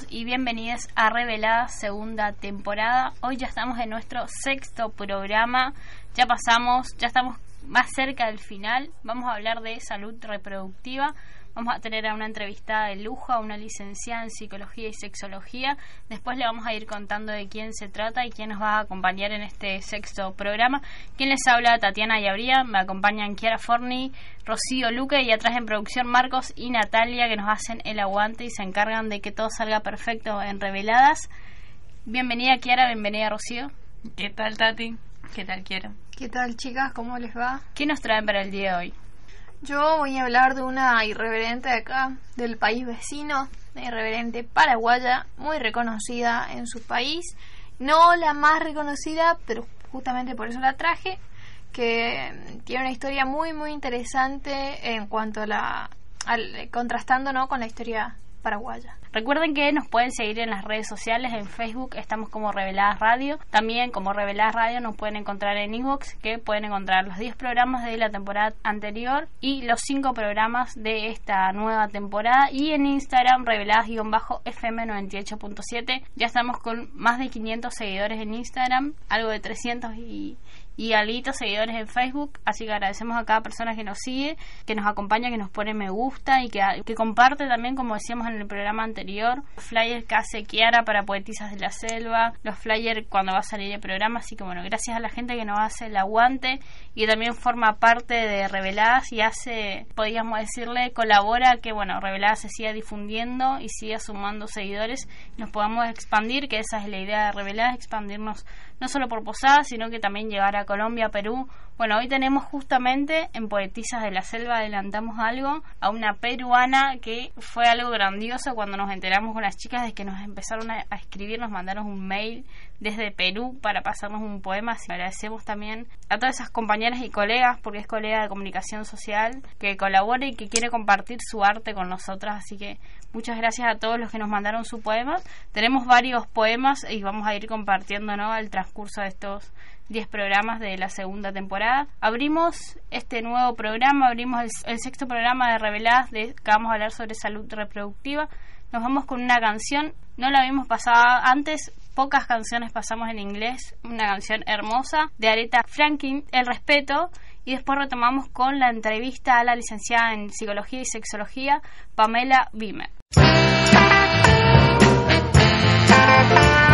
Bienvenidos y bienvenidas a Revelada segunda temporada. Hoy ya estamos en nuestro sexto programa. Ya pasamos, ya estamos más cerca del final. Vamos a hablar de salud reproductiva. Vamos a tener a una entrevistada de lujo, a una licenciada en psicología y sexología. Después le vamos a ir contando de quién se trata y quién nos va a acompañar en este sexto programa. ¿Quién les habla? Tatiana Yabría. Me acompañan Kiara Forni, Rocío Luque y atrás en producción Marcos y Natalia que nos hacen el aguante y se encargan de que todo salga perfecto en Reveladas. Bienvenida Kiara, bienvenida Rocío. ¿Qué tal Tati? ¿Qué tal Kiara? ¿Qué tal chicas? ¿Cómo les va? ¿Qué nos traen para el día de hoy? Yo voy a hablar de una irreverente de acá, del país vecino, una irreverente paraguaya, muy reconocida en su país. No la más reconocida, pero justamente por eso la traje, que tiene una historia muy, muy interesante en cuanto a la. Al, contrastando ¿no? con la historia paraguaya. Recuerden que nos pueden seguir en las redes sociales, en Facebook estamos como Reveladas Radio, también como Reveladas Radio nos pueden encontrar en Inbox, que pueden encontrar los 10 programas de la temporada anterior y los 5 programas de esta nueva temporada. Y en Instagram Reveladas-FM98.7 ya estamos con más de 500 seguidores en Instagram, algo de 300 y y alitos seguidores en Facebook. Así que agradecemos a cada persona que nos sigue, que nos acompaña, que nos pone me gusta y que, que comparte también, como decíamos en el programa anterior, flyers que hace Kiara para Poetisas de la Selva, los flyers cuando va a salir el programa. Así que bueno, gracias a la gente que nos hace el aguante y también forma parte de Reveladas y hace, podríamos decirle, colabora que bueno, Reveladas se siga difundiendo y siga sumando seguidores, nos podamos expandir, que esa es la idea de Reveladas, expandirnos no solo por Posadas, sino que también llegar a Colombia, Perú. Bueno, hoy tenemos justamente en Poetisas de la Selva, adelantamos algo, a una peruana que fue algo grandioso cuando nos enteramos con las chicas de que nos empezaron a, escribir, nos mandaron un mail desde Perú para pasarnos un poema. Así agradecemos también a todas esas compañeras y colegas, porque es colega de comunicación social, que colabora y que quiere compartir su arte con nosotras. Así que muchas gracias a todos los que nos mandaron su poema. Tenemos varios poemas y vamos a ir compartiendo ¿no? el transcurso de estos 10 programas de la segunda temporada. Abrimos este nuevo programa, abrimos el, sexto programa de Reveladas, de, que vamos a hablar sobre salud reproductiva. Nos vamos con una canción, no la habíamos pasado antes, pocas canciones pasamos en inglés, una canción hermosa de Aretha Franklin, El Respeto, y después retomamos con la entrevista a la licenciada en Psicología y Sexología, Pamela Bimer. Thank you.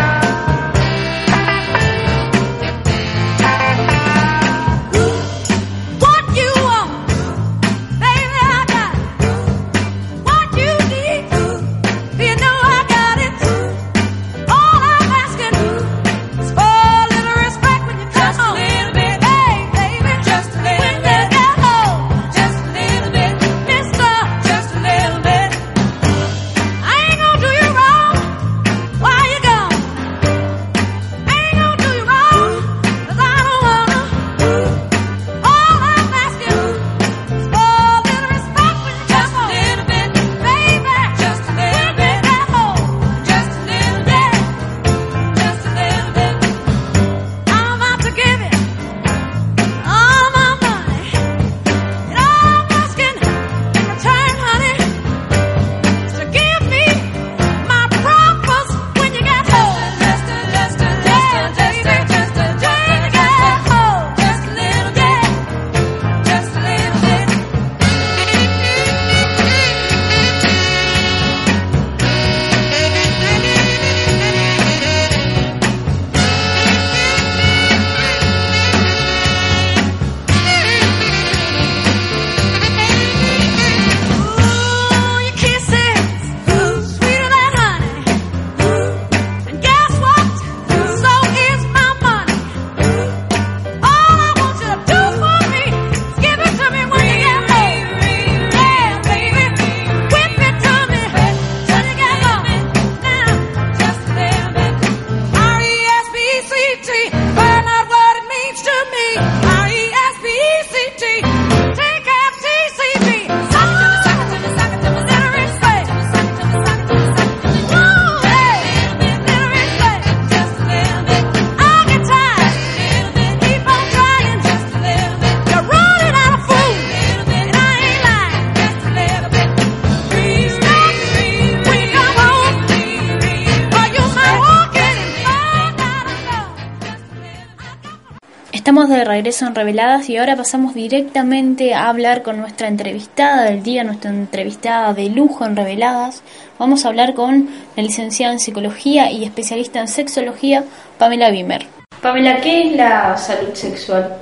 Estamos de regreso en Reveladas y ahora pasamos directamente a hablar con nuestra entrevistada del día, nuestra entrevistada de lujo en Reveladas. Vamos a hablar con la licenciada en Psicología y especialista en Sexología, Pamela Bimer. Pamela, ¿qué es la salud sexual?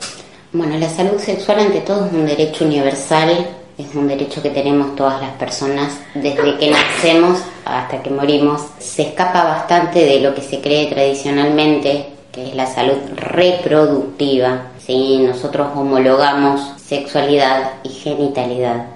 Bueno, la salud sexual ante todo es un derecho universal, es un derecho que tenemos todas las personas desde que nacemos hasta que morimos. Se escapa bastante de lo que se cree tradicionalmente que es la salud reproductiva. si Nosotros homologamos sexualidad y genitalidad.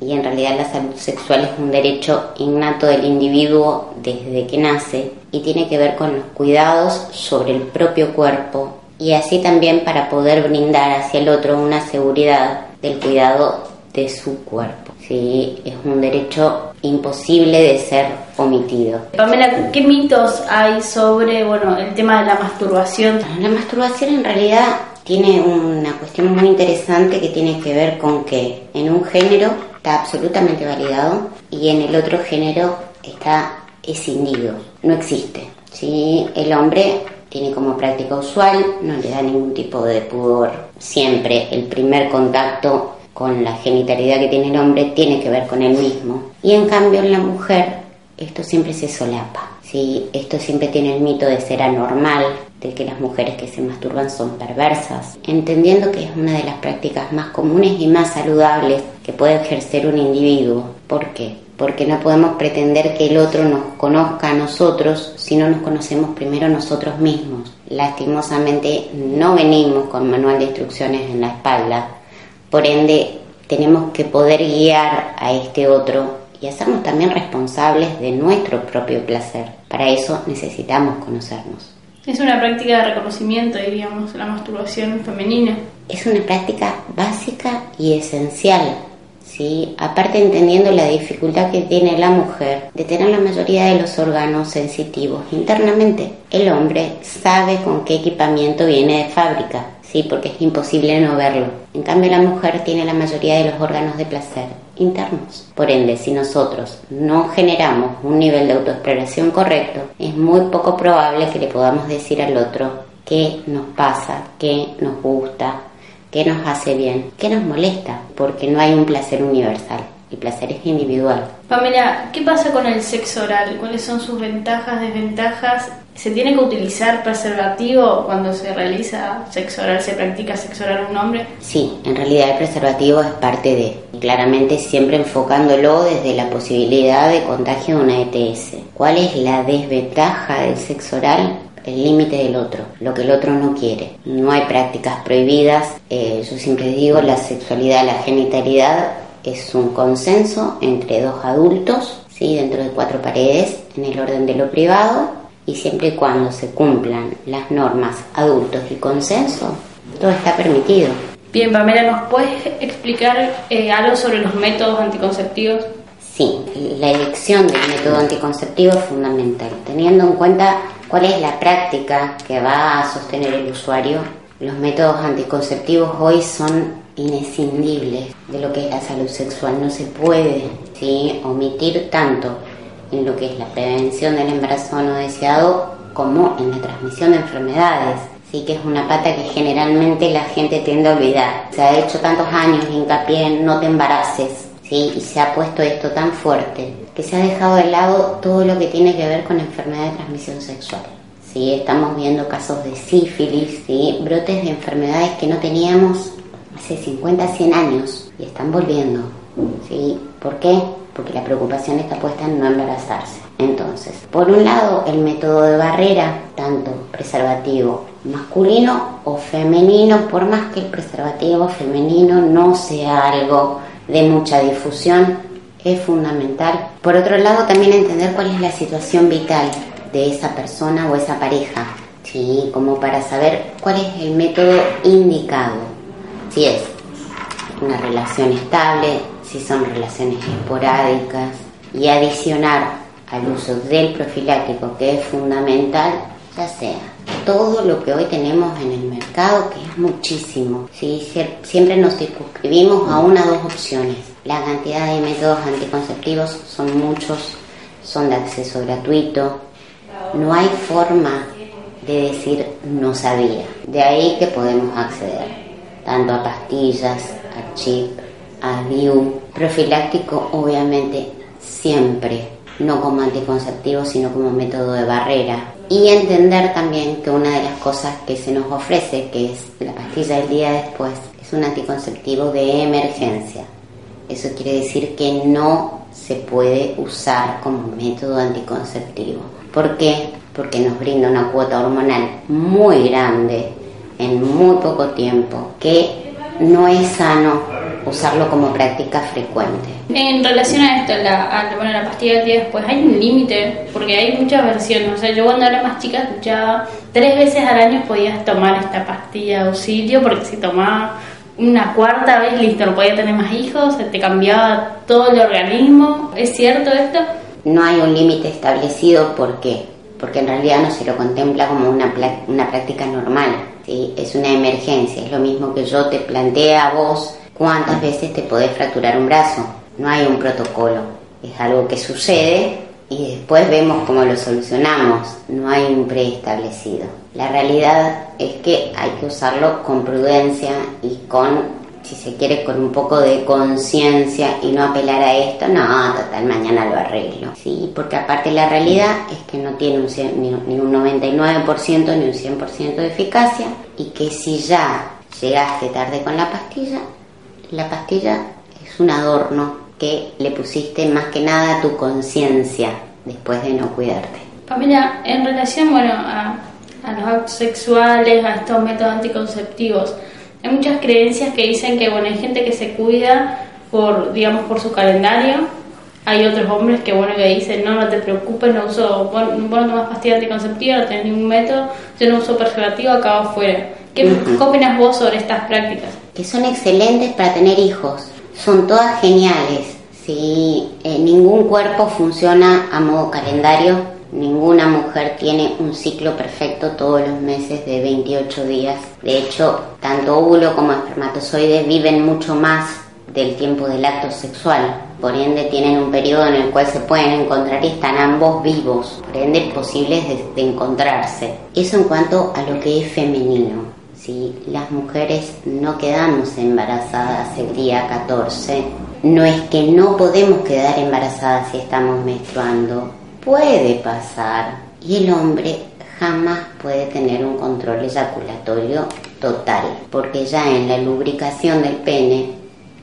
Y en realidad la salud sexual es un derecho innato del individuo desde que nace y tiene que ver con los cuidados sobre el propio cuerpo y así también para poder brindar hacia el otro una seguridad del cuidado de su cuerpo. Sí, es un derecho imposible de ser omitido. Pamela, ¿qué mitos hay sobre bueno, el tema de la masturbación? La masturbación en realidad tiene una cuestión muy interesante que tiene que ver con que en un género está absolutamente validado y en el otro género está escindido, no existe. ¿sí? El hombre tiene como práctica usual, no le da ningún tipo de pudor. Siempre el primer contacto con la genitalidad que tiene el hombre tiene que ver con él mismo. Y en cambio en la mujer esto siempre se solapa. ¿sí? Esto siempre tiene el mito de ser anormal, de que las mujeres que se masturban son perversas, entendiendo que es una de las prácticas más comunes y más saludables que puede ejercer un individuo. ¿Por qué? Porque no podemos pretender que el otro nos conozca a nosotros si no nos conocemos primero nosotros mismos. Lastimosamente no venimos con manual de instrucciones en la espalda, por ende tenemos que poder guiar a este otro y hacernos también responsables de nuestro propio placer. Para eso necesitamos conocernos. Es una práctica de reconocimiento, diríamos, la masturbación femenina. Es una práctica básica y esencial, ¿sí? Aparte entendiendo la dificultad que tiene la mujer de tener la mayoría de los órganos sensitivos internamente. El hombre sabe con qué equipamiento viene de fábrica, sí, porque es imposible no verlo. En cambio, la mujer tiene la mayoría de los órganos de placer internos. Por ende, si nosotros no generamos un nivel de autoexploración correcto, es muy poco probable que le podamos decir al otro qué nos pasa, qué nos gusta, qué nos hace bien, qué nos molesta, porque no hay un placer universal. El placer es individual. Pamela, ¿qué pasa con el sexo oral? ¿Cuáles son sus ventajas, desventajas? ¿Se tiene que utilizar preservativo cuando se realiza sexo oral, se practica sexo oral a un hombre? Sí, en realidad el preservativo es parte de, claramente siempre enfocándolo desde la posibilidad de contagio de una ETS. ¿Cuál es la desventaja del sexo oral? el límite del otro, lo que el otro no quiere. No hay prácticas prohibidas. Eh, yo siempre digo, la sexualidad, la genitalidad es un consenso entre dos adultos, ¿sí? dentro de cuatro paredes, en el orden de lo privado, y siempre y cuando se cumplan las normas adultos y consenso, todo está permitido. Bien, Pamela, ¿nos puedes explicar eh, algo sobre los métodos anticonceptivos? Sí, la elección del método anticonceptivo es fundamental, teniendo en cuenta cuál es la práctica que va a sostener el usuario. Los métodos anticonceptivos hoy son inescindibles de lo que es la salud sexual. No se puede ¿sí? omitir tanto en lo que es la prevención del embarazo no deseado como en la transmisión de enfermedades. Sí que es una pata que generalmente la gente tiende a olvidar. Se ha hecho tantos años hincapié en no te embaraces, ¿sí? y se ha puesto esto tan fuerte que se ha dejado de lado todo lo que tiene que ver con enfermedad de transmisión sexual. ¿sí? Estamos viendo casos de sífilis, ¿sí? brotes de enfermedades que no teníamos hace 50, 100 años y están volviendo. ¿sí? ¿Por qué? Porque la preocupación está puesta en no embarazarse. Entonces, por un lado, el método de barrera, tanto preservativo masculino o femenino, por más que el preservativo femenino no sea algo de mucha difusión, es fundamental. Por otro lado, también entender cuál es la situación vital de esa persona o esa pareja, ¿sí? como para saber cuál es el método indicado si es una relación estable, si son relaciones esporádicas y adicionar al uso del profiláctico que es fundamental, ya sea todo lo que hoy tenemos en el mercado, que es muchísimo. ¿sí? Siempre nos circunscribimos a una o dos opciones. La cantidad de métodos anticonceptivos son muchos, son de acceso gratuito. No hay forma de decir no sabía. De ahí que podemos acceder tanto a pastillas, a chip, a DIU, profiláctico obviamente siempre, no como anticonceptivo sino como método de barrera. Y entender también que una de las cosas que se nos ofrece, que es la pastilla del día después, es un anticonceptivo de emergencia. Eso quiere decir que no se puede usar como método anticonceptivo. ¿Por qué? Porque nos brinda una cuota hormonal muy grande en muy poco tiempo que no es sano usarlo como práctica frecuente. En relación a esto, la, a, bueno, la pastilla del día después, hay un límite, porque hay muchas versiones. O sea, yo cuando era más chica escuchaba tres veces al año podías tomar esta pastilla de auxilio, porque si tomaba una cuarta vez, listo, no podía tener más hijos, se te cambiaba todo el organismo. ¿Es cierto esto? No hay un límite establecido, ¿por qué? Porque en realidad no se lo contempla como una, una práctica normal, ¿sí? es una emergencia, es lo mismo que yo te planteé a vos cuántas veces te podés fracturar un brazo. No hay un protocolo, es algo que sucede y después vemos cómo lo solucionamos. No hay un preestablecido. La realidad es que hay que usarlo con prudencia y con, si se quiere, con un poco de conciencia y no apelar a esto. No, total, mañana lo arreglo. Sí, porque aparte la realidad es que no tiene un, ni un 99% ni un 100% de eficacia y que si ya llegaste tarde con la pastilla, la pastilla es un adorno que le pusiste más que nada a tu conciencia después de no cuidarte. Pamela, en relación bueno, a, a, los actos sexuales, a estos métodos anticonceptivos, hay muchas creencias que dicen que bueno, hay gente que se cuida por, digamos, por su calendario. Hay otros hombres que bueno que dicen, no, no te preocupes, no uso, bueno, no tomas pastillas anticonceptivas, no tenés ningún método, yo no uso preservativo, acabo afuera. ¿Qué, ¿Qué opinas vos sobre estas prácticas? Que son excelentes para tener hijos. Son todas geniales. ¿sí? Eh, ningún cuerpo funciona a modo calendario. Ninguna mujer tiene un ciclo perfecto todos los meses de 28 días. De hecho, tanto óvulo como espermatozoides viven mucho más del tiempo del acto sexual. Por ende, tienen un periodo en el cual se pueden encontrar y están ambos vivos. Por ende, posibles de, de encontrarse. Eso en cuanto a lo que es femenino si las mujeres no quedamos embarazadas el día 14, no es que no podemos quedar embarazadas si estamos menstruando, puede pasar. Y el hombre jamás puede tener un control eyaculatorio total, porque ya en la lubricación del pene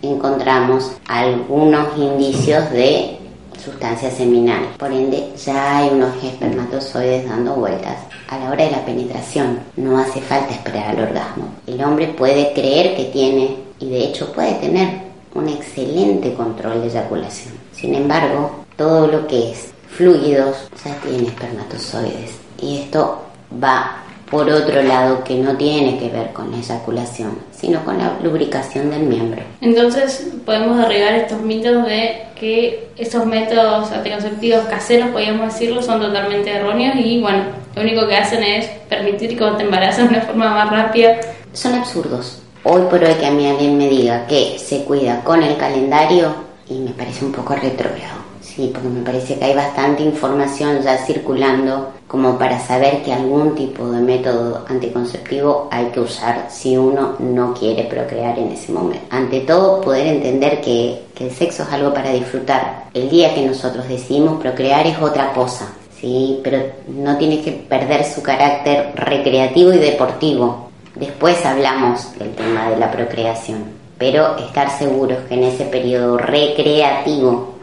encontramos algunos indicios de sustancia seminal. Por ende, ya hay unos espermatozoides dando vueltas a la hora de la penetración. No hace falta esperar al orgasmo. El hombre puede creer que tiene, y de hecho puede tener, un excelente control de eyaculación. Sin embargo, todo lo que es fluidos ya tiene espermatozoides. Y esto va por otro lado que no tiene que ver con la eyaculación, sino con la lubricación del miembro. Entonces podemos derribar estos mitos de que esos métodos anticonceptivos caseros, podríamos decirlo, son totalmente erróneos y bueno, lo único que hacen es permitir que te embaraces de una forma más rápida. Son absurdos. Hoy por hoy que a mí alguien me diga que se cuida con el calendario y me parece un poco retrógrado. Sí, porque me parece que hay bastante información ya circulando como para saber que algún tipo de método anticonceptivo hay que usar si uno no quiere procrear en ese momento. Ante todo, poder entender que, que el sexo es algo para disfrutar. El día que nosotros decidimos procrear es otra cosa, ¿sí? pero no tiene que perder su carácter recreativo y deportivo. Después hablamos del tema de la procreación, pero estar seguros que en ese periodo recreativo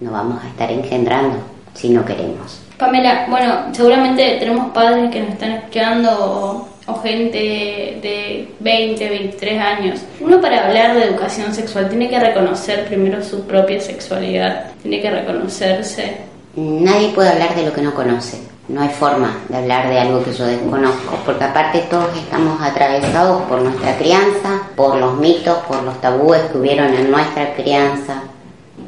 no vamos a estar engendrando si no queremos. Pamela, bueno, seguramente tenemos padres que nos están escuchando o, gente de 20, 23 años. Uno para hablar de educación sexual tiene que reconocer primero su propia sexualidad, tiene que reconocerse. Nadie puede hablar de lo que no conoce. No hay forma de hablar de algo que yo desconozco, porque aparte todos estamos atravesados por nuestra crianza, por los mitos, por los tabúes que hubieron en nuestra crianza,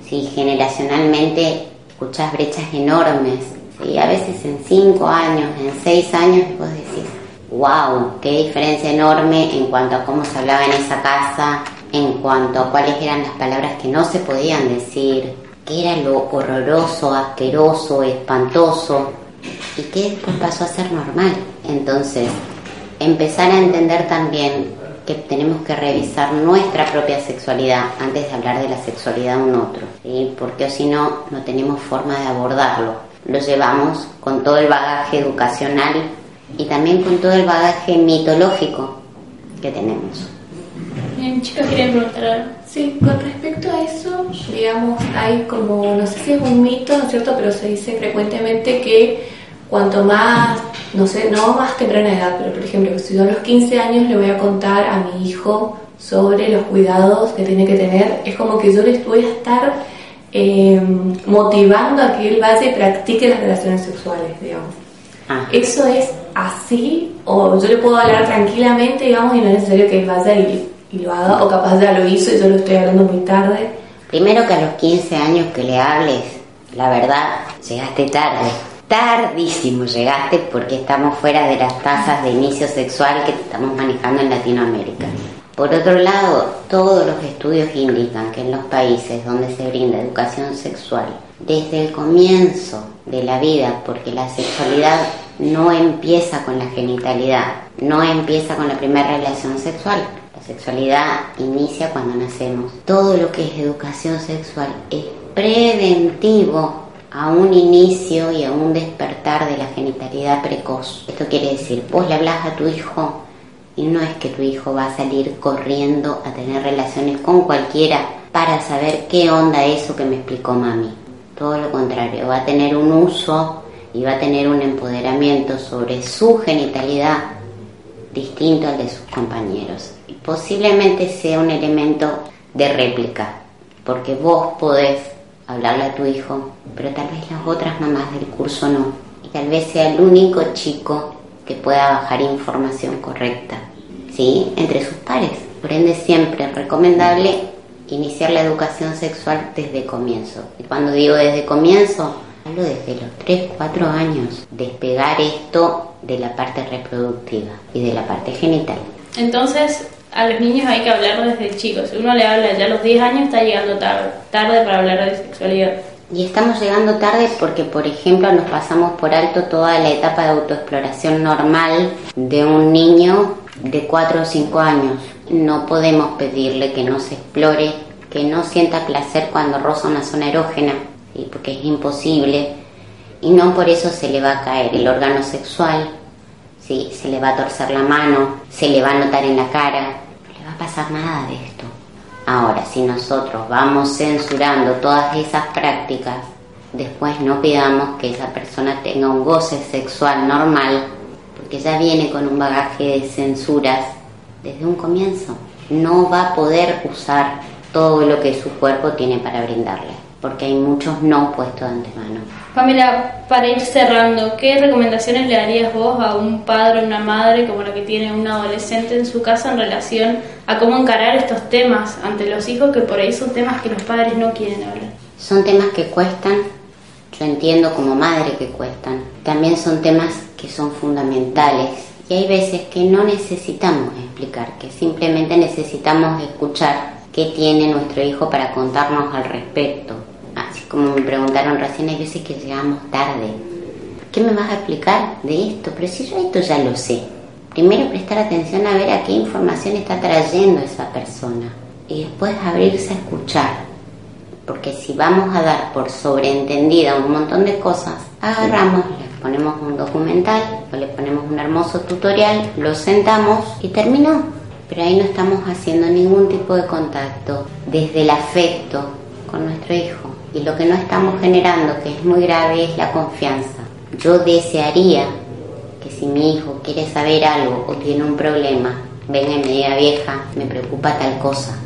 ¿sí? generacionalmente escuchas brechas enormes, ¿sí? a veces en cinco años, en seis años, vos decís, wow, qué diferencia enorme en cuanto a cómo se hablaba en esa casa, en cuanto a cuáles eran las palabras que no se podían decir, qué era lo horroroso, asqueroso, espantoso. y que después pasó a ser normal. Entonces, empezar a entender también que tenemos que revisar nuestra propia sexualidad antes de hablar de la sexualidad de un otro, ¿sí? porque si no, no tenemos forma de abordarlo. Lo llevamos con todo el bagaje educacional y también con todo el bagaje mitológico que tenemos. Bien, chicos, ¿quieren preguntar algo? Sí, con respecto a eso, digamos, hay como, no sé si es un mito, ¿no es cierto? Pero se dice frecuentemente que cuanto más, no sé, no más temprana edad, pero por ejemplo, si yo a los 15 años le voy a contar a mi hijo sobre los cuidados que tiene que tener, es como que yo le voy a estar eh, motivando a que él vaya y practique las relaciones sexuales, digamos. Ah. ¿Eso es así? ¿O yo le puedo hablar tranquilamente, digamos, y no es necesario que él vaya y, y lo haga? ¿O capaz ya lo hizo y yo lo estoy hablando muy tarde? Primero que a los 15 años que le hables, la verdad, llegaste tarde. Tardísimo llegaste porque estamos fuera de las tasas de inicio sexual que estamos manejando en Latinoamérica. Por otro lado, todos los estudios indican que en los países donde se brinda educación sexual, desde el comienzo de la vida, porque la sexualidad no empieza con la genitalidad, no empieza con la primera relación sexual, la sexualidad inicia cuando nacemos. Todo lo que es educación sexual es preventivo a un inicio y a un despertar de la genitalidad precoz. Esto quiere decir, vos le hablas a tu hijo y no es que tu hijo va a salir corriendo a tener relaciones con cualquiera para saber qué onda eso que me explicó mami. Todo lo contrario, va a tener un uso y va a tener un empoderamiento sobre su genitalidad distinto al de sus compañeros. Y posiblemente sea un elemento de réplica, porque vos podés hablarle a tu hijo, pero tal vez las otras mamás del curso no. Y tal vez sea el único chico que pueda bajar información correcta, ¿sí? Entre sus pares. Por ende, siempre es recomendable iniciar la educación sexual desde comienzo. Y cuando digo desde comienzo, hablo desde los 3, 4 años, despegar esto de la parte reproductiva y de la parte genital. Entonces, a los niños hay que hablar desde chicos. Uno le habla ya a los 10 años, está llegando tarde, tarde para hablar de sexualidad. Y estamos llegando tarde porque, por ejemplo, nos pasamos por alto toda la etapa de autoexploración normal de un niño de 4 o 5 años. No podemos pedirle que no se explore, que no sienta placer cuando roza una zona erógena, porque es imposible. Y no por eso se le va a caer el órgano sexual, ¿sí? se le va a torcer la mano, se le va a notar en la cara. No le va a pasar nada de esto. Ahora, si nosotros vamos censurando todas esas prácticas, después no pidamos que esa persona tenga un goce sexual normal, porque ya viene con un bagaje de censuras desde un comienzo. No va a poder usar todo lo que su cuerpo tiene para brindarle, porque hay muchos no puestos de antemano. Pamela, para ir cerrando, ¿qué recomendaciones le darías vos a un padre o una madre como la que tiene un adolescente en su casa en relación a cómo encarar estos temas ante los hijos que por ahí son temas que los padres no quieren hablar? Son temas que cuestan, yo entiendo como madre que cuestan. También son temas que son fundamentales y hay veces que no necesitamos explicar, que simplemente necesitamos escuchar qué tiene nuestro hijo para contarnos al respecto. Así como me preguntaron recién, hay veces que llegamos tarde. ¿Qué me vas a explicar de esto? Pero si yo esto ya lo sé. Primero prestar atención a ver a qué información está trayendo esa persona y después abrirse a escuchar. Porque si vamos a dar por sobreentendida un montón de cosas, agarramos, le ponemos un documental o le ponemos un hermoso tutorial, lo sentamos y terminó. Pero ahí no estamos haciendo ningún tipo de contacto desde el afecto con nuestro hijo. Y lo que no estamos generando, que es muy grave, es la confianza. Yo desearía que si mi hijo quiere saber algo o tiene un problema, venga y me diga vieja, me preocupa tal cosa,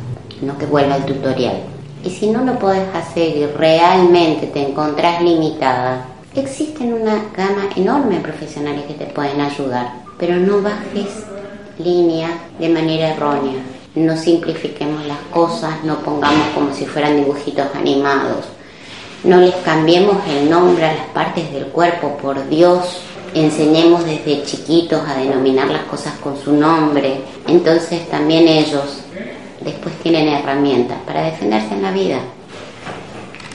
no que vuelva al tutorial. Y si no lo podés hacer y realmente te encontrás limitada, existen una gama enorme de profesionales que te pueden ayudar, pero no bajes línea de manera errónea. No simplifiquemos las cosas, no pongamos como si fueran dibujitos animados. No les cambiemos el nombre a las partes del cuerpo, por Dios. Enseñemos desde chiquitos a denominar las cosas con su nombre. Entonces también ellos después tienen herramientas para defenderse en la vida.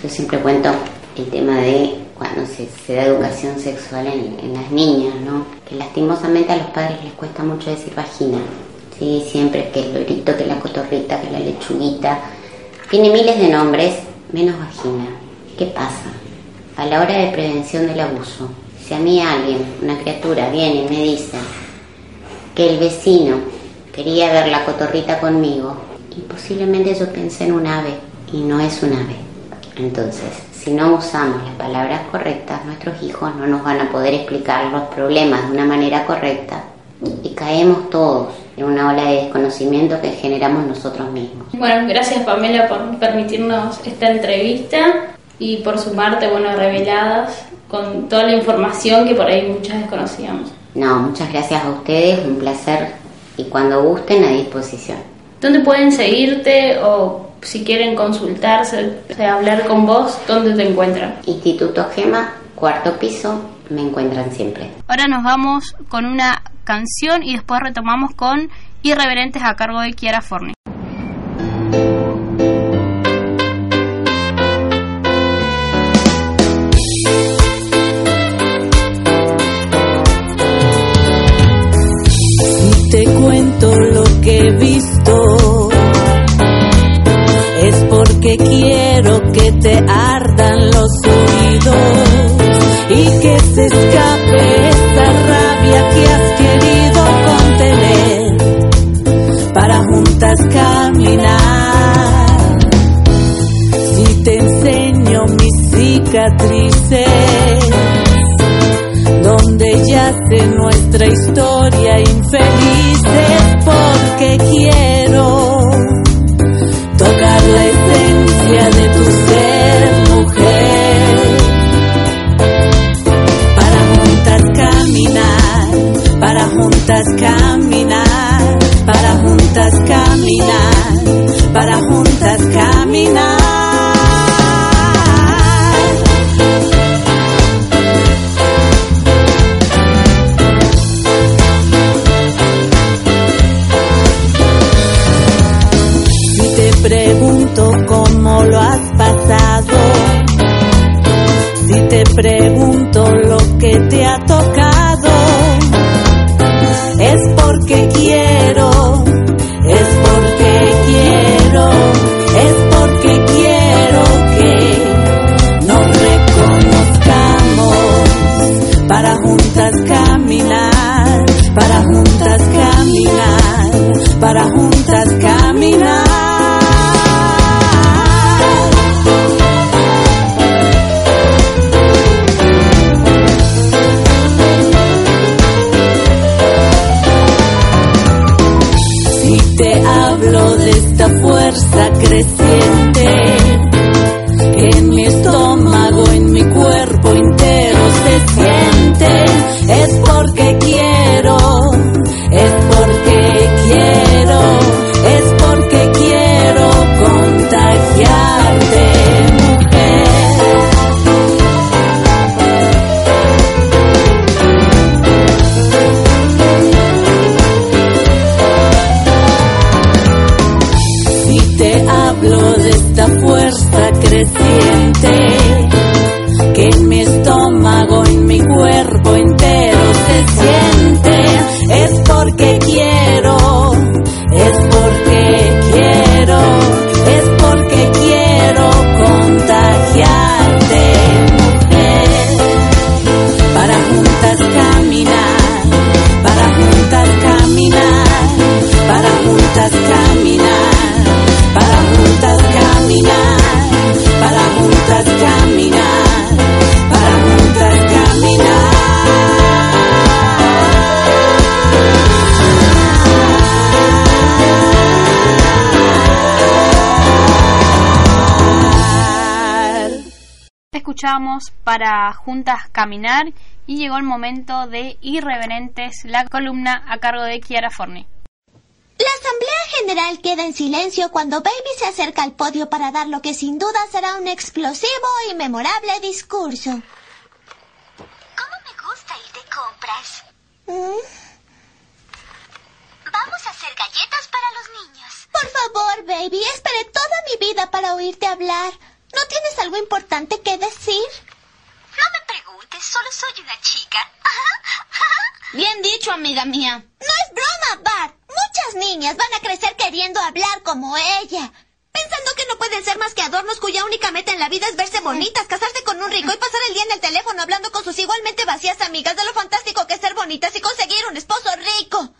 Yo siempre cuento el tema de cuando se, se da educación sexual en, en, las niñas, ¿no? Que lastimosamente a los padres les cuesta mucho decir vagina. Sí, siempre que el lorito, que la cotorrita, que la lechuguita. Tiene miles de nombres, menos vagina. ¿Qué pasa? A la hora de prevención del abuso, si a mí alguien, una criatura, viene y me dice que el vecino quería ver la cotorrita conmigo, y posiblemente yo pensé en un ave, y no es un ave. Entonces, si no usamos las palabras correctas, nuestros hijos no nos van a poder explicar los problemas de una manera correcta y caemos todos en una ola de desconocimiento que generamos nosotros mismos. Bueno, gracias Pamela por permitirnos esta entrevista y por sumarte, bueno, reveladas con toda la información que por ahí muchas desconocíamos. No, muchas gracias a ustedes, un placer y cuando gusten a disposición. ¿Dónde pueden seguirte o si quieren consultarse, hablar con vos, dónde te encuentran? Instituto Gema, cuarto piso, me encuentran siempre. Ahora nos vamos con una canción y después retomamos con Irreverentes a cargo de Kiara Forni. Te cuento lo que he visto, es porque quiero que te ardan los oídos y que se escape cicatrices, donde yace nuestra historia infeliz, es porque quiero tocar la esencia de tu ser mujer. Para juntas caminar, para juntas caminar, si para Juntas Caminar y llegó el momento de Irreverentes, la columna a cargo de Kiara Forni. La Asamblea General queda en silencio cuando Baby se acerca al podio para dar lo que sin duda será un explosivo y memorable discurso. Soy una chica. Bien dicho, amiga mía. No es broma, Bart. Muchas niñas van a crecer queriendo hablar como ella. Pensando que no pueden ser más que adornos cuya única meta en la vida es verse bonitas, casarse con un rico y pasar el día en el teléfono hablando con sus igualmente vacías amigas de lo fantástico que es ser bonitas y conseguir un esposo rico.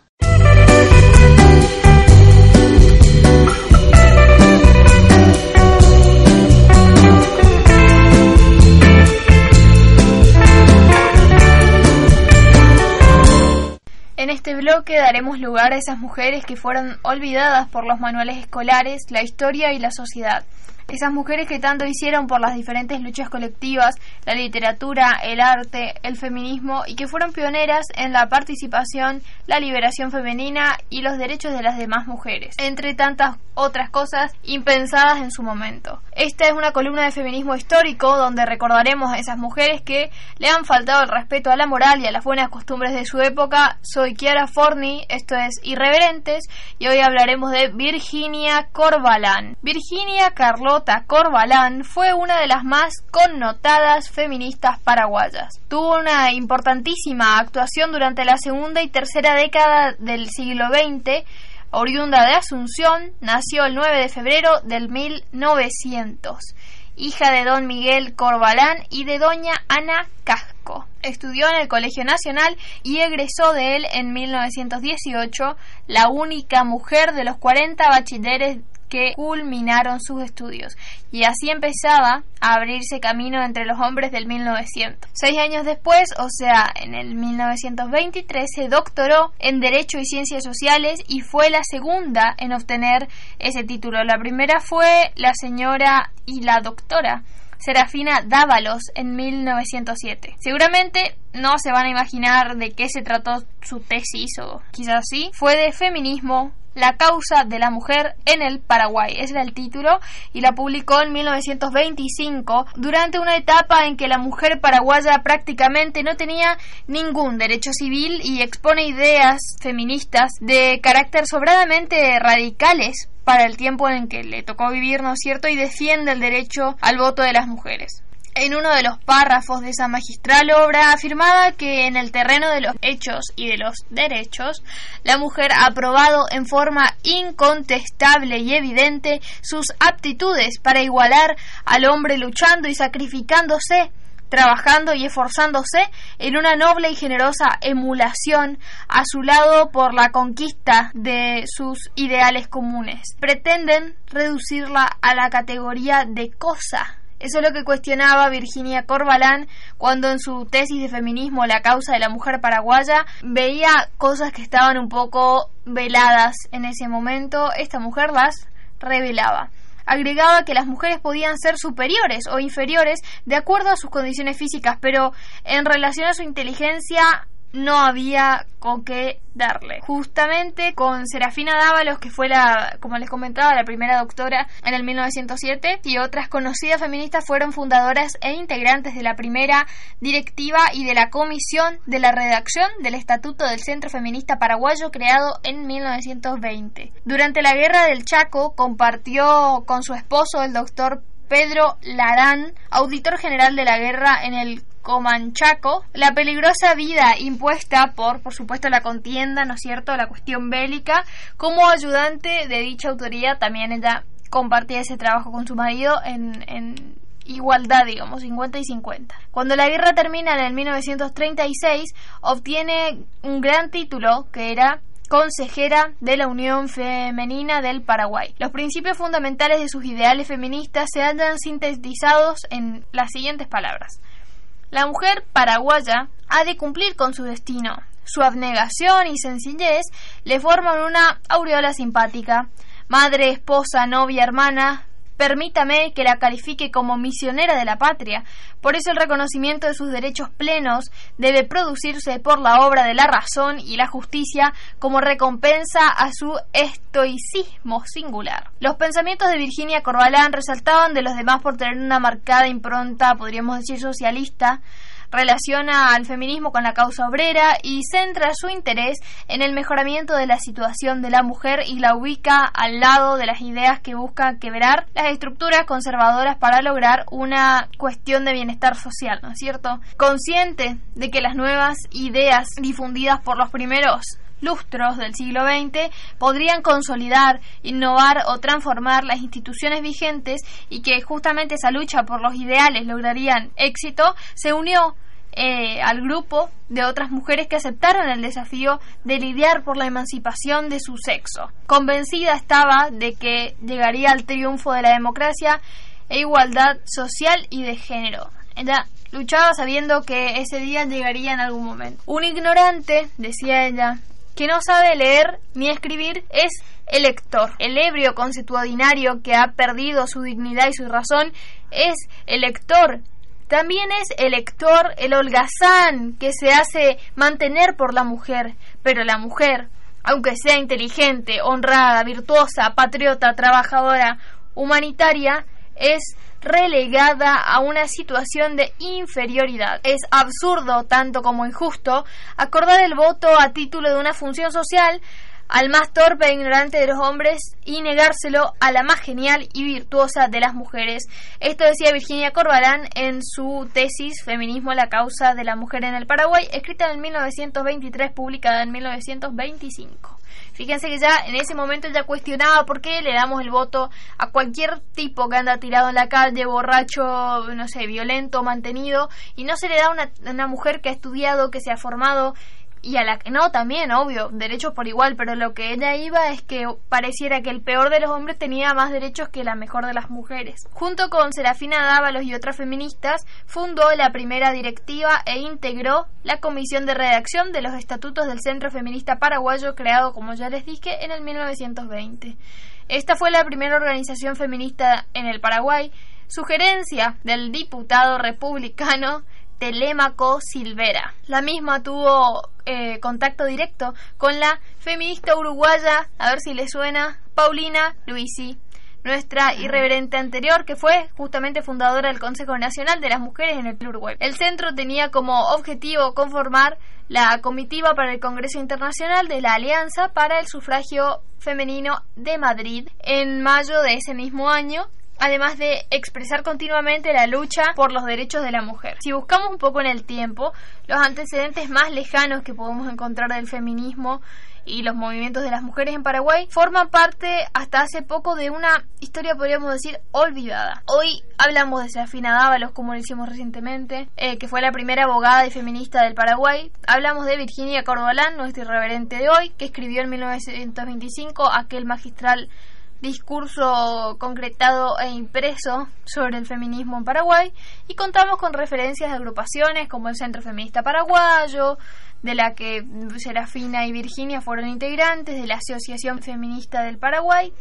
Este bloque daremos lugar a esas mujeres que fueron olvidadas por los manuales escolares, la historia y la sociedad. Esas mujeres que tanto hicieron por las diferentes luchas colectivas, la literatura, el arte, el feminismo y que fueron pioneras en la participación, la liberación femenina y los derechos de las demás mujeres, entre tantas otras cosas impensadas en su momento. Esta es una columna de feminismo histórico donde recordaremos a esas mujeres que le han faltado el respeto a la moral y a las buenas costumbres de su época. Soy Chiara Forni, esto es Irreverentes y hoy hablaremos de Virginia Corbalán. Virginia Carlota Corbalán fue una de las más connotadas feministas paraguayas. Tuvo una importantísima actuación durante la segunda y tercera década del siglo XX oriunda de Asunción, nació el 9 de febrero del 1900, hija de don Miguel Corbalán y de doña Ana Casco. Estudió en el Colegio Nacional y egresó de él en 1918, la única mujer de los 40 bachilleres que culminaron sus estudios y así empezaba a abrirse camino entre los hombres del 1900. Seis años después, o sea, en el 1923, se doctoró en Derecho y Ciencias Sociales y fue la segunda en obtener ese título. La primera fue la señora y la doctora. Serafina Dávalos en 1907. Seguramente no se van a imaginar de qué se trató su tesis o quizás sí. Fue de feminismo, la causa de la mujer en el Paraguay. Ese era el título y la publicó en 1925 durante una etapa en que la mujer paraguaya prácticamente no tenía ningún derecho civil y expone ideas feministas de carácter sobradamente radicales para el tiempo en que le tocó vivir, ¿no es cierto?, y defiende el derecho al voto de las mujeres en uno de los párrafos de esa magistral obra afirmaba que en el terreno de los hechos y de los derechos, la mujer ha probado en forma incontestable y evidente sus aptitudes para igualar al hombre luchando y sacrificándose trabajando y esforzándose en una noble y generosa emulación a su lado por la conquista de sus ideales comunes. Pretenden reducirla a la categoría de cosa eso es lo que cuestionaba Virginia Corbalán cuando en su tesis de feminismo La causa de la mujer paraguaya veía cosas que estaban un poco veladas en ese momento. Esta mujer las revelaba agregaba que las mujeres podían ser superiores o inferiores de acuerdo a sus condiciones físicas, pero en relación a su inteligencia no había con qué darle. Justamente con Serafina Dávalos, que fue la, como les comentaba, la primera doctora en el 1907, y otras conocidas feministas fueron fundadoras e integrantes de la primera directiva y de la comisión de la redacción del Estatuto del Centro Feminista Paraguayo creado en 1920. Durante la Guerra del Chaco compartió con su esposo, el doctor Pedro Larán, auditor general de la guerra en el Comanchaco, la peligrosa vida impuesta por, por supuesto, la contienda, ¿no es cierto?, la cuestión bélica, como ayudante de dicha autoría, también ella compartía ese trabajo con su marido en, en igualdad, digamos, 50 y 50. Cuando la guerra termina en el 1936, obtiene un gran título que era consejera de la Unión Femenina del Paraguay. Los principios fundamentales de sus ideales feministas se hallan sintetizados en las siguientes palabras. La mujer paraguaya ha de cumplir con su destino. Su abnegación y sencillez le forman una aureola simpática. Madre, esposa, novia, hermana, Permítame que la califique como misionera de la patria. Por eso el reconocimiento de sus derechos plenos debe producirse por la obra de la razón y la justicia como recompensa a su estoicismo singular. Los pensamientos de Virginia Corbalán resaltaban de los demás por tener una marcada impronta, podríamos decir, socialista, relaciona al feminismo con la causa obrera y centra su interés en el mejoramiento de la situación de la mujer y la ubica al lado de las ideas que buscan quebrar las estructuras conservadoras para lograr una cuestión de bienestar social, ¿no es cierto? Consciente de que las nuevas ideas difundidas por los primeros lustros del siglo XX podrían consolidar, innovar o transformar las instituciones vigentes y que justamente esa lucha por los ideales lograrían éxito, se unió eh, al grupo de otras mujeres que aceptaron el desafío de lidiar por la emancipación de su sexo. Convencida estaba de que llegaría al triunfo de la democracia e igualdad social y de género. Ella luchaba sabiendo que ese día llegaría en algún momento. Un ignorante, decía ella, que no sabe leer ni escribir es el lector. El ebrio conceptuadinario que ha perdido su dignidad y su razón es el lector. También es el lector el holgazán que se hace mantener por la mujer, pero la mujer, aunque sea inteligente, honrada, virtuosa, patriota, trabajadora, humanitaria, es relegada a una situación de inferioridad. Es absurdo, tanto como injusto, acordar el voto a título de una función social al más torpe e ignorante de los hombres y negárselo a la más genial y virtuosa de las mujeres. Esto decía Virginia Corbalán en su tesis Feminismo la causa de la mujer en el Paraguay, escrita en 1923, publicada en 1925. Fíjense que ya en ese momento ya cuestionaba por qué le damos el voto a cualquier tipo que anda tirado en la calle, borracho, no sé, violento, mantenido, y no se le da a una, una mujer que ha estudiado, que se ha formado, y a la que no también, obvio, derechos por igual, pero lo que ella iba es que pareciera que el peor de los hombres tenía más derechos que la mejor de las mujeres. Junto con Serafina Dávalos y otras feministas, fundó la primera directiva e integró la comisión de redacción de los estatutos del Centro Feminista Paraguayo creado, como ya les dije, en el 1920. Esta fue la primera organización feminista en el Paraguay, sugerencia del diputado republicano Telémaco Silvera. La misma tuvo eh, contacto directo con la feminista uruguaya, a ver si le suena, Paulina Luisi, nuestra irreverente anterior, que fue justamente fundadora del Consejo Nacional de las Mujeres en el Uruguay. El centro tenía como objetivo conformar la comitiva para el Congreso Internacional de la Alianza para el Sufragio Femenino de Madrid en mayo de ese mismo año además de expresar continuamente la lucha por los derechos de la mujer. Si buscamos un poco en el tiempo, los antecedentes más lejanos que podemos encontrar del feminismo y los movimientos de las mujeres en Paraguay forman parte hasta hace poco de una historia, podríamos decir, olvidada. Hoy hablamos de Serafina Dávalos, como lo hicimos recientemente, eh, que fue la primera abogada y feminista del Paraguay. Hablamos de Virginia Corbalán, nuestra irreverente de hoy, que escribió en 1925 aquel magistral discurso concretado e impreso sobre el feminismo en Paraguay y contamos con referencias de agrupaciones como el Centro Feminista Paraguayo, de la que Serafina y Virginia fueron integrantes, de la Asociación Feminista del Paraguay,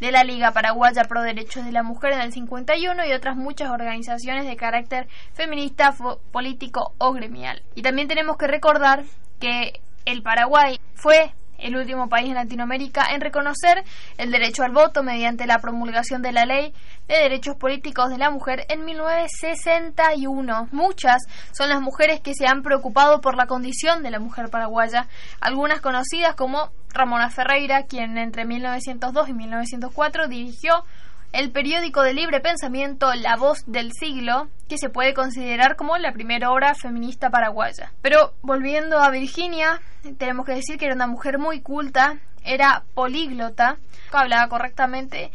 de la Liga Paraguaya Pro Derechos de la Mujer en el 51 y otras muchas organizaciones de carácter feminista, político o gremial. Y también tenemos que recordar que el Paraguay fue el último país en Latinoamérica en reconocer el derecho al voto mediante la promulgación de la Ley de Derechos Políticos de la Mujer en 1961. Muchas son las mujeres que se han preocupado por la condición de la mujer paraguaya, algunas conocidas como Ramona Ferreira, quien entre 1902 y 1904 dirigió el periódico de libre pensamiento La Voz del Siglo, que se puede considerar como la primera obra feminista paraguaya. Pero volviendo a Virginia, tenemos que decir que era una mujer muy culta, era políglota, hablaba correctamente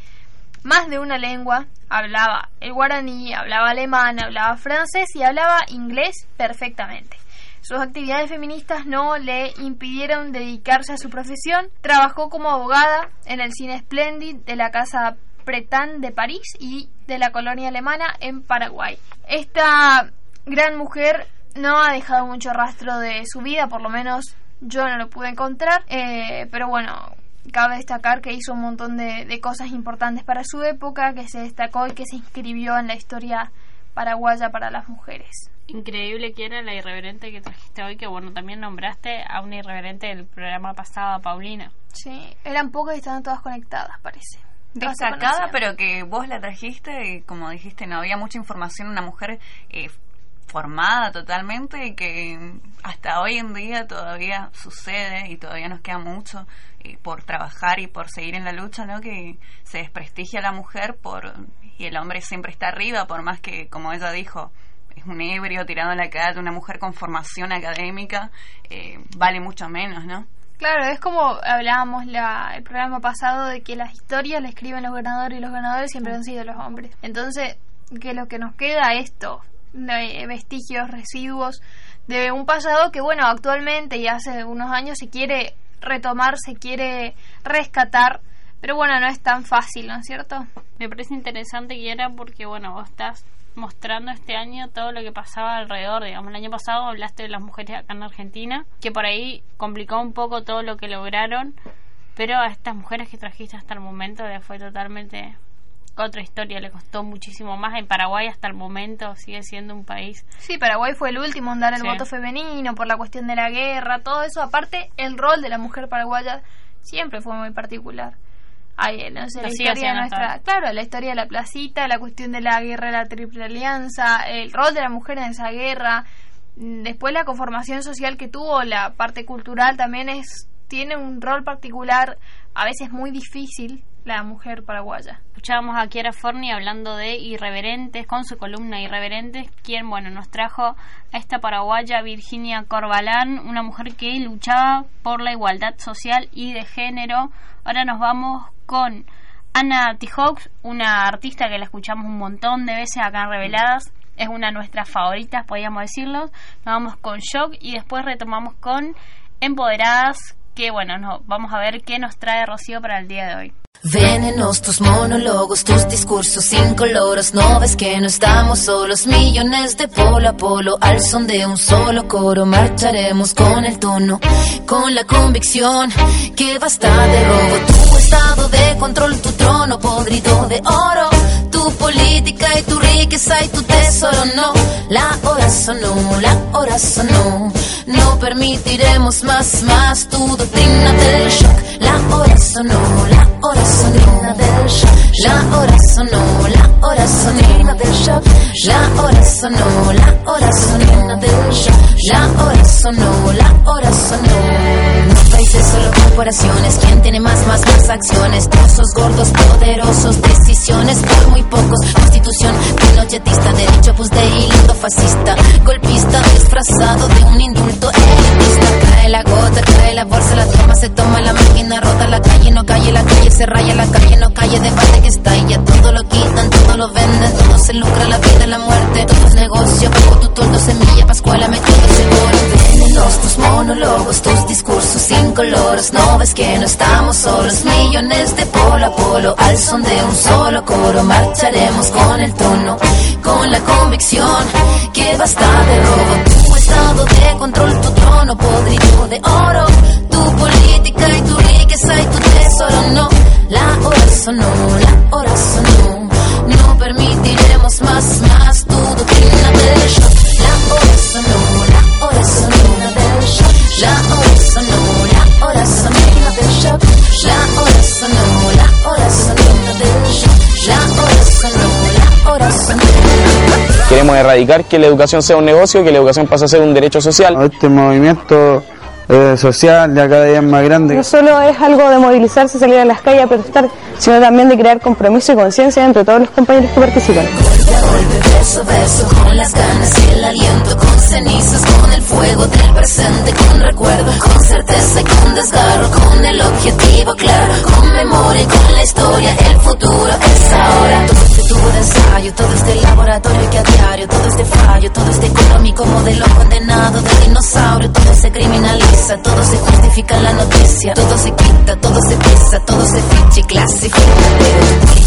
más de una lengua, hablaba el guaraní, hablaba alemán, hablaba francés y hablaba inglés perfectamente. Sus actividades feministas no le impidieron dedicarse a su profesión. Trabajó como abogada en el cine Splendid de la Casa Pretán de París y de la colonia alemana en Paraguay. Esta gran mujer no ha dejado mucho rastro de su vida, por lo menos yo no lo pude encontrar, eh, pero bueno, cabe destacar que hizo un montón de, de, cosas importantes para su época, que se destacó y que se inscribió en la historia paraguaya para las mujeres. Increíble que era la irreverente que trajiste hoy, que bueno, también nombraste a una irreverente del programa pasado, Paulina. Sí, eran pocas y estaban todas conectadas, parece destacada, pero que vos la trajiste y como dijiste, no había mucha información, una mujer eh, formada totalmente y que hasta hoy en día todavía sucede y todavía nos queda mucho eh, por trabajar y por seguir en la lucha, ¿no? Que se desprestigia a la mujer por y el hombre siempre está arriba, por más que, como ella dijo, es un ebrio tirado en la calle, una mujer con formación académica, eh, vale mucho menos, ¿no? Claro, es como hablábamos la, el programa pasado de que las historias la escriben los ganadores y los ganadores siempre han sido los hombres. Entonces, que lo que nos queda esto, vestigios, residuos de un pasado que, bueno, actualmente y hace unos años se quiere retomar, se quiere rescatar, pero bueno, no es tan fácil, ¿no es cierto? Me parece interesante, Kiera, porque, bueno, vos estás mostrando este año todo lo que pasaba alrededor. Digamos, el año pasado hablaste de las mujeres acá en Argentina, que por ahí complicó un poco todo lo que lograron, pero a estas mujeres que trajiste hasta el momento fue totalmente otra historia, le costó muchísimo más. En Paraguay hasta el momento sigue siendo un país. Sí, Paraguay fue el último en dar el voto femenino por la cuestión de la guerra, todo eso. Aparte, el rol de la mujer paraguaya siempre fue muy particular. Ay, no sé, la historia de nuestra, claro, la historia de la placita, la cuestión de la guerra de la Triple Alianza, el rol de la mujer en esa guerra, después la conformación social que tuvo, la parte cultural también es tiene un rol particular, a veces muy difícil, la mujer paraguaya. Escuchábamos a Kiera Forni hablando de irreverentes, con su columna Irreverentes, quien, bueno, nos trajo a esta paraguaya Virginia Corbalán, una mujer que luchaba por la igualdad social y de género. Ahora nos vamos con Ana Tijox, una artista que la escuchamos un montón de veces acá Reveladas. Es una de nuestras favoritas, podríamos decirlo. Nos vamos con Shock y después retomamos con Empoderadas, que bueno, no, vamos a ver qué nos trae Rocío para el día de hoy. Venenos tus monólogos, tus discursos incoloros. No ves que no estamos solos, millones de polo a polo. Al son de un solo coro, marcharemos con el tono, con la convicción que basta de robo. Tu estado de control, tu trono podrido de oro. Tu política y tu riqueza y tu tesoro, no. La hora sonó, la hora sonó. No permitiremos más, más tu doctrina del shock. La hora sonó, la hora sonó del shock. La hora sonó, la hora sonó del shock. La hora sonó, la hora sonó del shock. La hora sonó, la hora sonó. No países, solo corporaciones. ¿Quién tiene más, más, más acciones? Trozos gordos, poderosos, decisiones por muy pocos. Constitución pinochetista, derecho pues de lindo fascista. Golpista disfrazado de un indulto elitista. Cae la gota, cae la bolsa, la toma, se toma la máquina, rota la calle, no calle, la calle se raya, la calle no calle, debate está y ya todo lo quitan, todo lo venden, todo se lucra, la vida, la muerte, todo es negocio, bajo tu toldo, semilla, pascuala, metido seguro. Venenos tus monólogos, tus discursos incoloros, no ves que no estamos solos, millones de polo a polo, al son de un solo coro, marcharemos con el tono, con la convicción que basta de robo, tu estado de control, tu trono podrido de oro, tu política y tu riqueza y tu tesoro, no, la hora sonó, la hora sonó, no permitiremos más, más tu doctrina del shock, la hora sonó, la hora sonó la hora sonó, la hora sonó la hora sonó, la hora sonó. La hora sonó, la hora sonó. Queremos erradicar que la educación sea un negocio, que la educación pase a ser un derecho social. Este movimiento eh, social ya cada día es más grande. No solo es algo de movilizarse, salir a las calles a protestar, sino también de crear compromiso y conciencia entre todos los compañeros que participan. Beso, beso, con las ganas y el aliento, con cenizas, con el fuego del presente, con recuerdo, con certeza y con desgarro, con el objetivo claro, con memoria y con la historia, el futuro es ahora. Todo este tubo de ensayo, todo este laboratorio que a diario, todo este fallo, todo este económico modelo condenado de dinosaurio, todo se todo se justifica en la noticia, todo se quita, todo se pisa, todo se ficha y clasifica.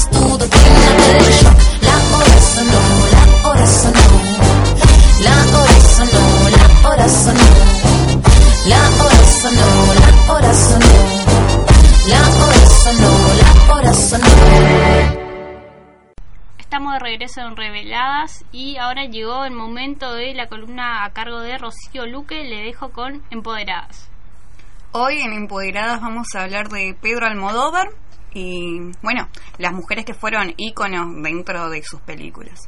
De regreso en Reveladas y ahora llegó el momento de la columna a cargo de Rocío Luque. Le dejo con Empoderadas. Hoy en Empoderadas vamos a hablar de Pedro Almodóvar y, bueno, las mujeres que fueron íconos dentro de sus películas.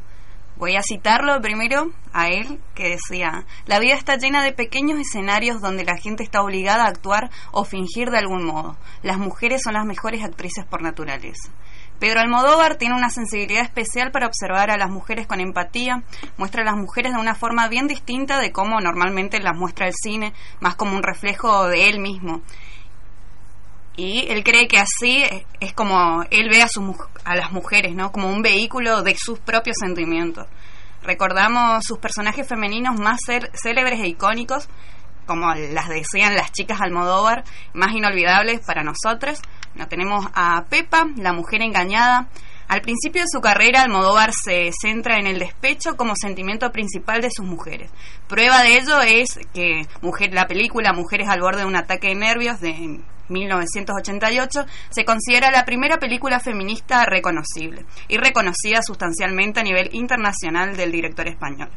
Voy a citarlo primero a él, que decía, la vida está llena de pequeños escenarios donde la gente está obligada a actuar o fingir de algún modo. Las mujeres son las mejores actrices por naturaleza. Pedro Almodóvar tiene una sensibilidad especial para observar a las mujeres con empatía, muestra a las mujeres de una forma bien distinta de cómo normalmente las muestra el cine, más como un reflejo de él mismo. Y él cree que así es como él ve a, a las mujeres, ¿no? Como un vehículo de sus propios sentimientos. Recordamos sus personajes femeninos más célebres e icónicos, como las decían las chicas Almodóvar, más inolvidables para nosotros. No, tenemos a Pepa, la mujer engañada. Al principio de su carrera, Almodóvar se centra en el despecho como sentimiento principal de sus mujeres. Prueba de ello es que la película Mujeres al borde de un ataque de nervios de 1988 se considera la primera película feminista reconocible y reconocida sustancialmente a nivel internacional del director español.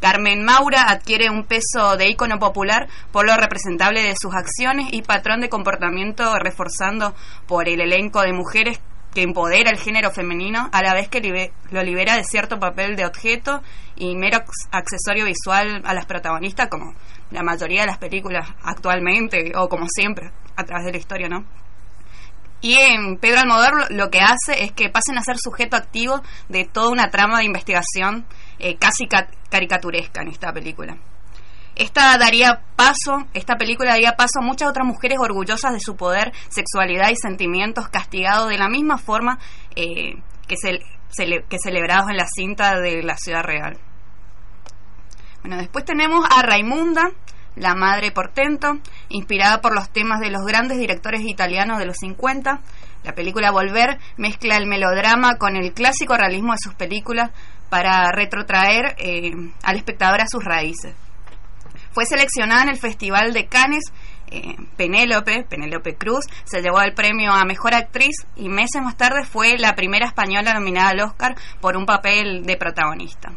Carmen Maura adquiere un peso de ícono popular por lo representable de sus acciones y patrón de comportamiento reforzando por el elenco de mujeres que empodera el género femenino a la vez que lo libera de cierto papel de objeto y mero accesorio visual a las protagonistas como la mayoría de las películas actualmente o como siempre a través de la historia, ¿no? Y en Pedro Almodóvar lo que hace es que pasen a ser sujeto activo de toda una trama de investigación eh, casi caricaturesca en esta película. Esta daría paso, esta película daría paso a muchas otras mujeres orgullosas de su poder, sexualidad y sentimientos castigados de la misma forma eh, que, que celebrados en la cinta de la ciudad real. Bueno, después tenemos a Raimunda, la madre portento, inspirada por los temas de los grandes directores italianos de los 50. La película Volver mezcla el melodrama con el clásico realismo de sus películas para retrotraer eh, al espectador a sus raíces. Fue seleccionada en el Festival de Cannes. Eh, Penélope, Penélope Cruz, se llevó el premio a Mejor Actriz y meses más tarde fue la primera española nominada al Oscar por un papel de protagonista.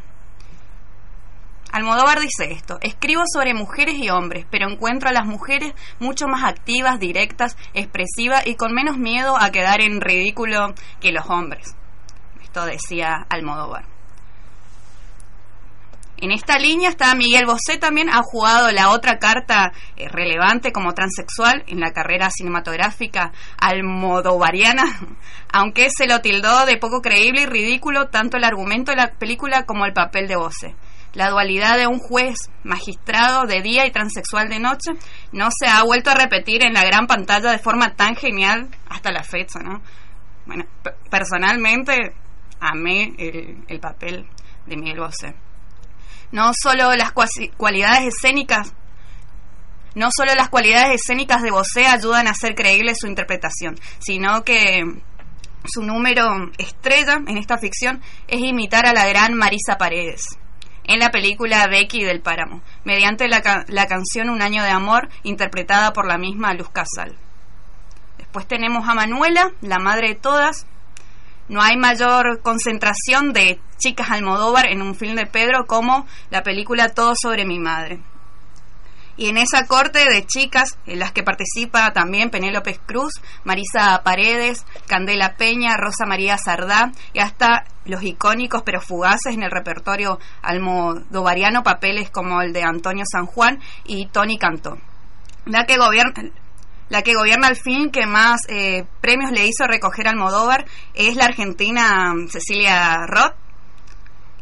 Almodóvar dice esto, escribo sobre mujeres y hombres, pero encuentro a las mujeres mucho más activas, directas, expresivas y con menos miedo a quedar en ridículo que los hombres. Esto decía Almodóvar. En esta línea está Miguel Bosé también, ha jugado la otra carta eh, relevante como transexual en la carrera cinematográfica almodovariana, aunque se lo tildó de poco creíble y ridículo tanto el argumento de la película como el papel de Bosé la dualidad de un juez magistrado de día y transexual de noche no se ha vuelto a repetir en la gran pantalla de forma tan genial hasta la fecha, ¿no? Bueno, personalmente amé el, el papel de Miguel Bosé. No solo las cualidades escénicas no solo las cualidades escénicas de Bosé ayudan a hacer creíble su interpretación, sino que su número estrella en esta ficción es imitar a la gran Marisa Paredes en la película Becky del Páramo, mediante la, la canción Un año de amor, interpretada por la misma Luz Casal. Después tenemos a Manuela, la madre de todas. No hay mayor concentración de chicas Almodóvar en un film de Pedro como la película Todo sobre mi madre. Y en esa corte de chicas, en las que participa también Penélope Cruz, Marisa Paredes, Candela Peña, Rosa María Sardá y hasta los icónicos pero fugaces en el repertorio almodovariano papeles como el de Antonio San Juan y Tony Cantó. La que gobierna, la que gobierna el film que más eh, premios le hizo recoger Almodóvar es la argentina Cecilia Roth,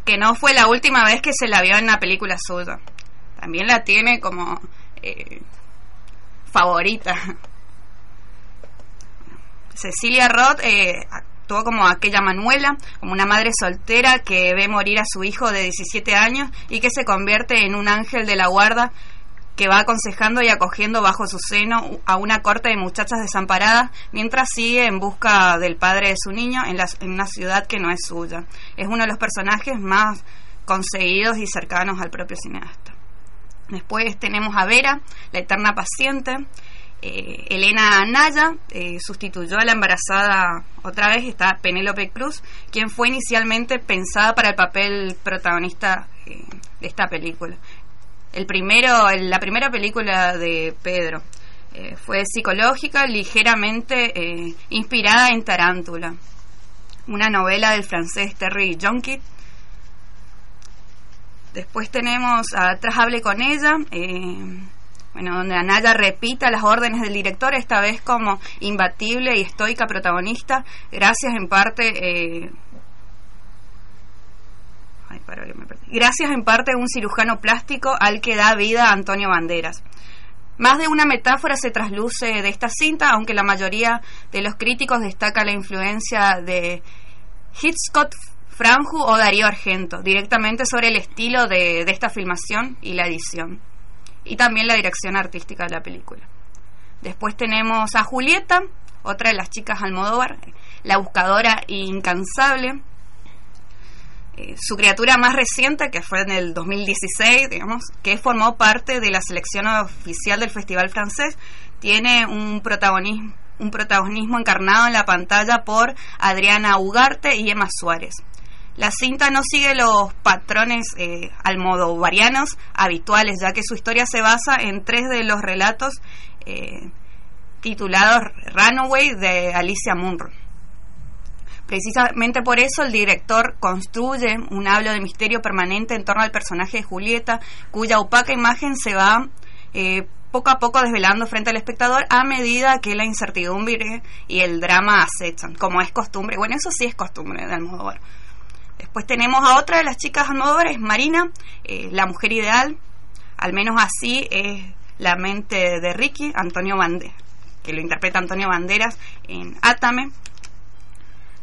que no fue la última vez que se la vio en una película suya también la tiene como eh, favorita. Cecilia Roth eh, actuó como aquella Manuela, como una madre soltera que ve morir a su hijo de 17 años y que se convierte en un ángel de la guarda que va aconsejando y acogiendo bajo su seno a una corte de muchachas desamparadas mientras sigue en busca del padre de su niño en, en una ciudad que no es suya. Es uno de los personajes más conseguidos y cercanos al propio cineasta. Después tenemos a Vera, la eterna paciente, Eh, Elena Naya eh, sustituyó a la embarazada otra vez, está Penélope Cruz, quien fue inicialmente pensada para el papel protagonista eh, de esta película. El primero, la primera película de Pedro eh, fue psicológica, ligeramente eh, inspirada en Tarántula, una novela del francés Terry Jonquitt. Después tenemos a Tras hable con ella, eh, bueno, donde Anaya repita las órdenes del director, esta vez como imbatible y estoica protagonista, gracias en parte... Gracias en parte a un cirujano plástico al que da vida Antonio Banderas. Más de una metáfora se trasluce de esta cinta, aunque la mayoría de los críticos destaca la influencia de Hitchcock, Franju o Darío Argento, directamente sobre el estilo de, de esta filmación y la edición, y también la dirección artística de la película. Después tenemos a Julieta, otra de las chicas Almodóvar, la buscadora incansable, eh, su criatura más reciente, que fue en el 2016, digamos, que formó parte de la selección oficial del Festival francés, tiene un protagonismo, un protagonismo encarnado en la pantalla por Adriana Ugarte y Emma Suárez. La cinta no sigue los patrones eh, almodovarianos habituales, ya que su historia se basa en tres de los relatos eh, titulados Runaway de Alicia Munro. Precisamente por eso el director construye un halo de misterio permanente en torno al personaje de Julieta, cuya opaca imagen se va eh, poco a poco desvelando frente al espectador a medida que la incertidumbre y el drama acechan, como es costumbre. Bueno, eso sí es costumbre de Almodóvar. Después tenemos a otra de las chicas Almodóvar, es Marina, eh, la mujer ideal, al menos así es la mente de Ricky, Antonio Banderas, que lo interpreta Antonio Banderas en Átame.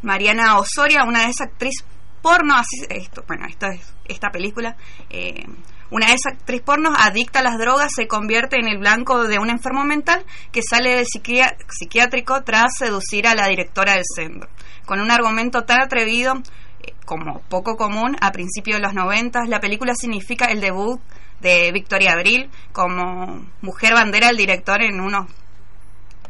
Mariana Osoria, una de esas actriz porno, así, esto, bueno, esta es esta película, eh, una de esas actriz porno adicta a las drogas se convierte en el blanco de un enfermo mental que sale del psiquiátrico tras seducir a la directora del centro. Con un argumento tan atrevido eh, como poco común a principios de los 90, la película significa el debut de Victoria Abril como mujer bandera del director en unos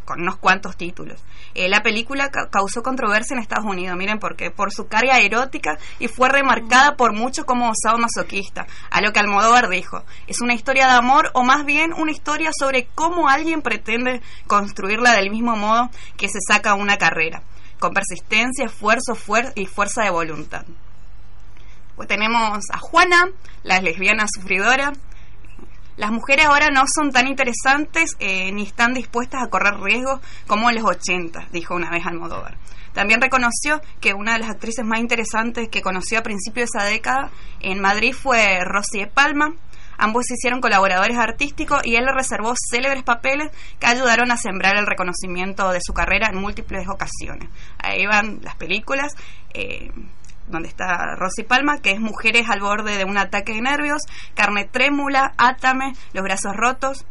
con unos cuantos títulos. Eh, la película ca causó controversia en Estados Unidos, miren por qué, por su carga erótica y fue remarcada por muchos como masoquista, a lo que Almodóvar dijo, es una historia de amor o más bien una historia sobre cómo alguien pretende construirla del mismo modo que se saca una carrera, con persistencia, esfuerzo fuer y fuerza de voluntad. Pues tenemos a Juana, la lesbiana sufridora, las mujeres ahora no son tan interesantes eh, ni están dispuestas a correr riesgos como en los 80, dijo una vez Almodóvar. También reconoció que una de las actrices más interesantes que conoció a principios de esa década en Madrid fue Rosy de Palma. Ambos se hicieron colaboradores artísticos y él le reservó célebres papeles que ayudaron a sembrar el reconocimiento de su carrera en múltiples ocasiones. Ahí van las películas. Eh, donde está Rosy Palma, que es Mujeres al borde de un ataque de nervios, Carne trémula, Átame, Los brazos rotos,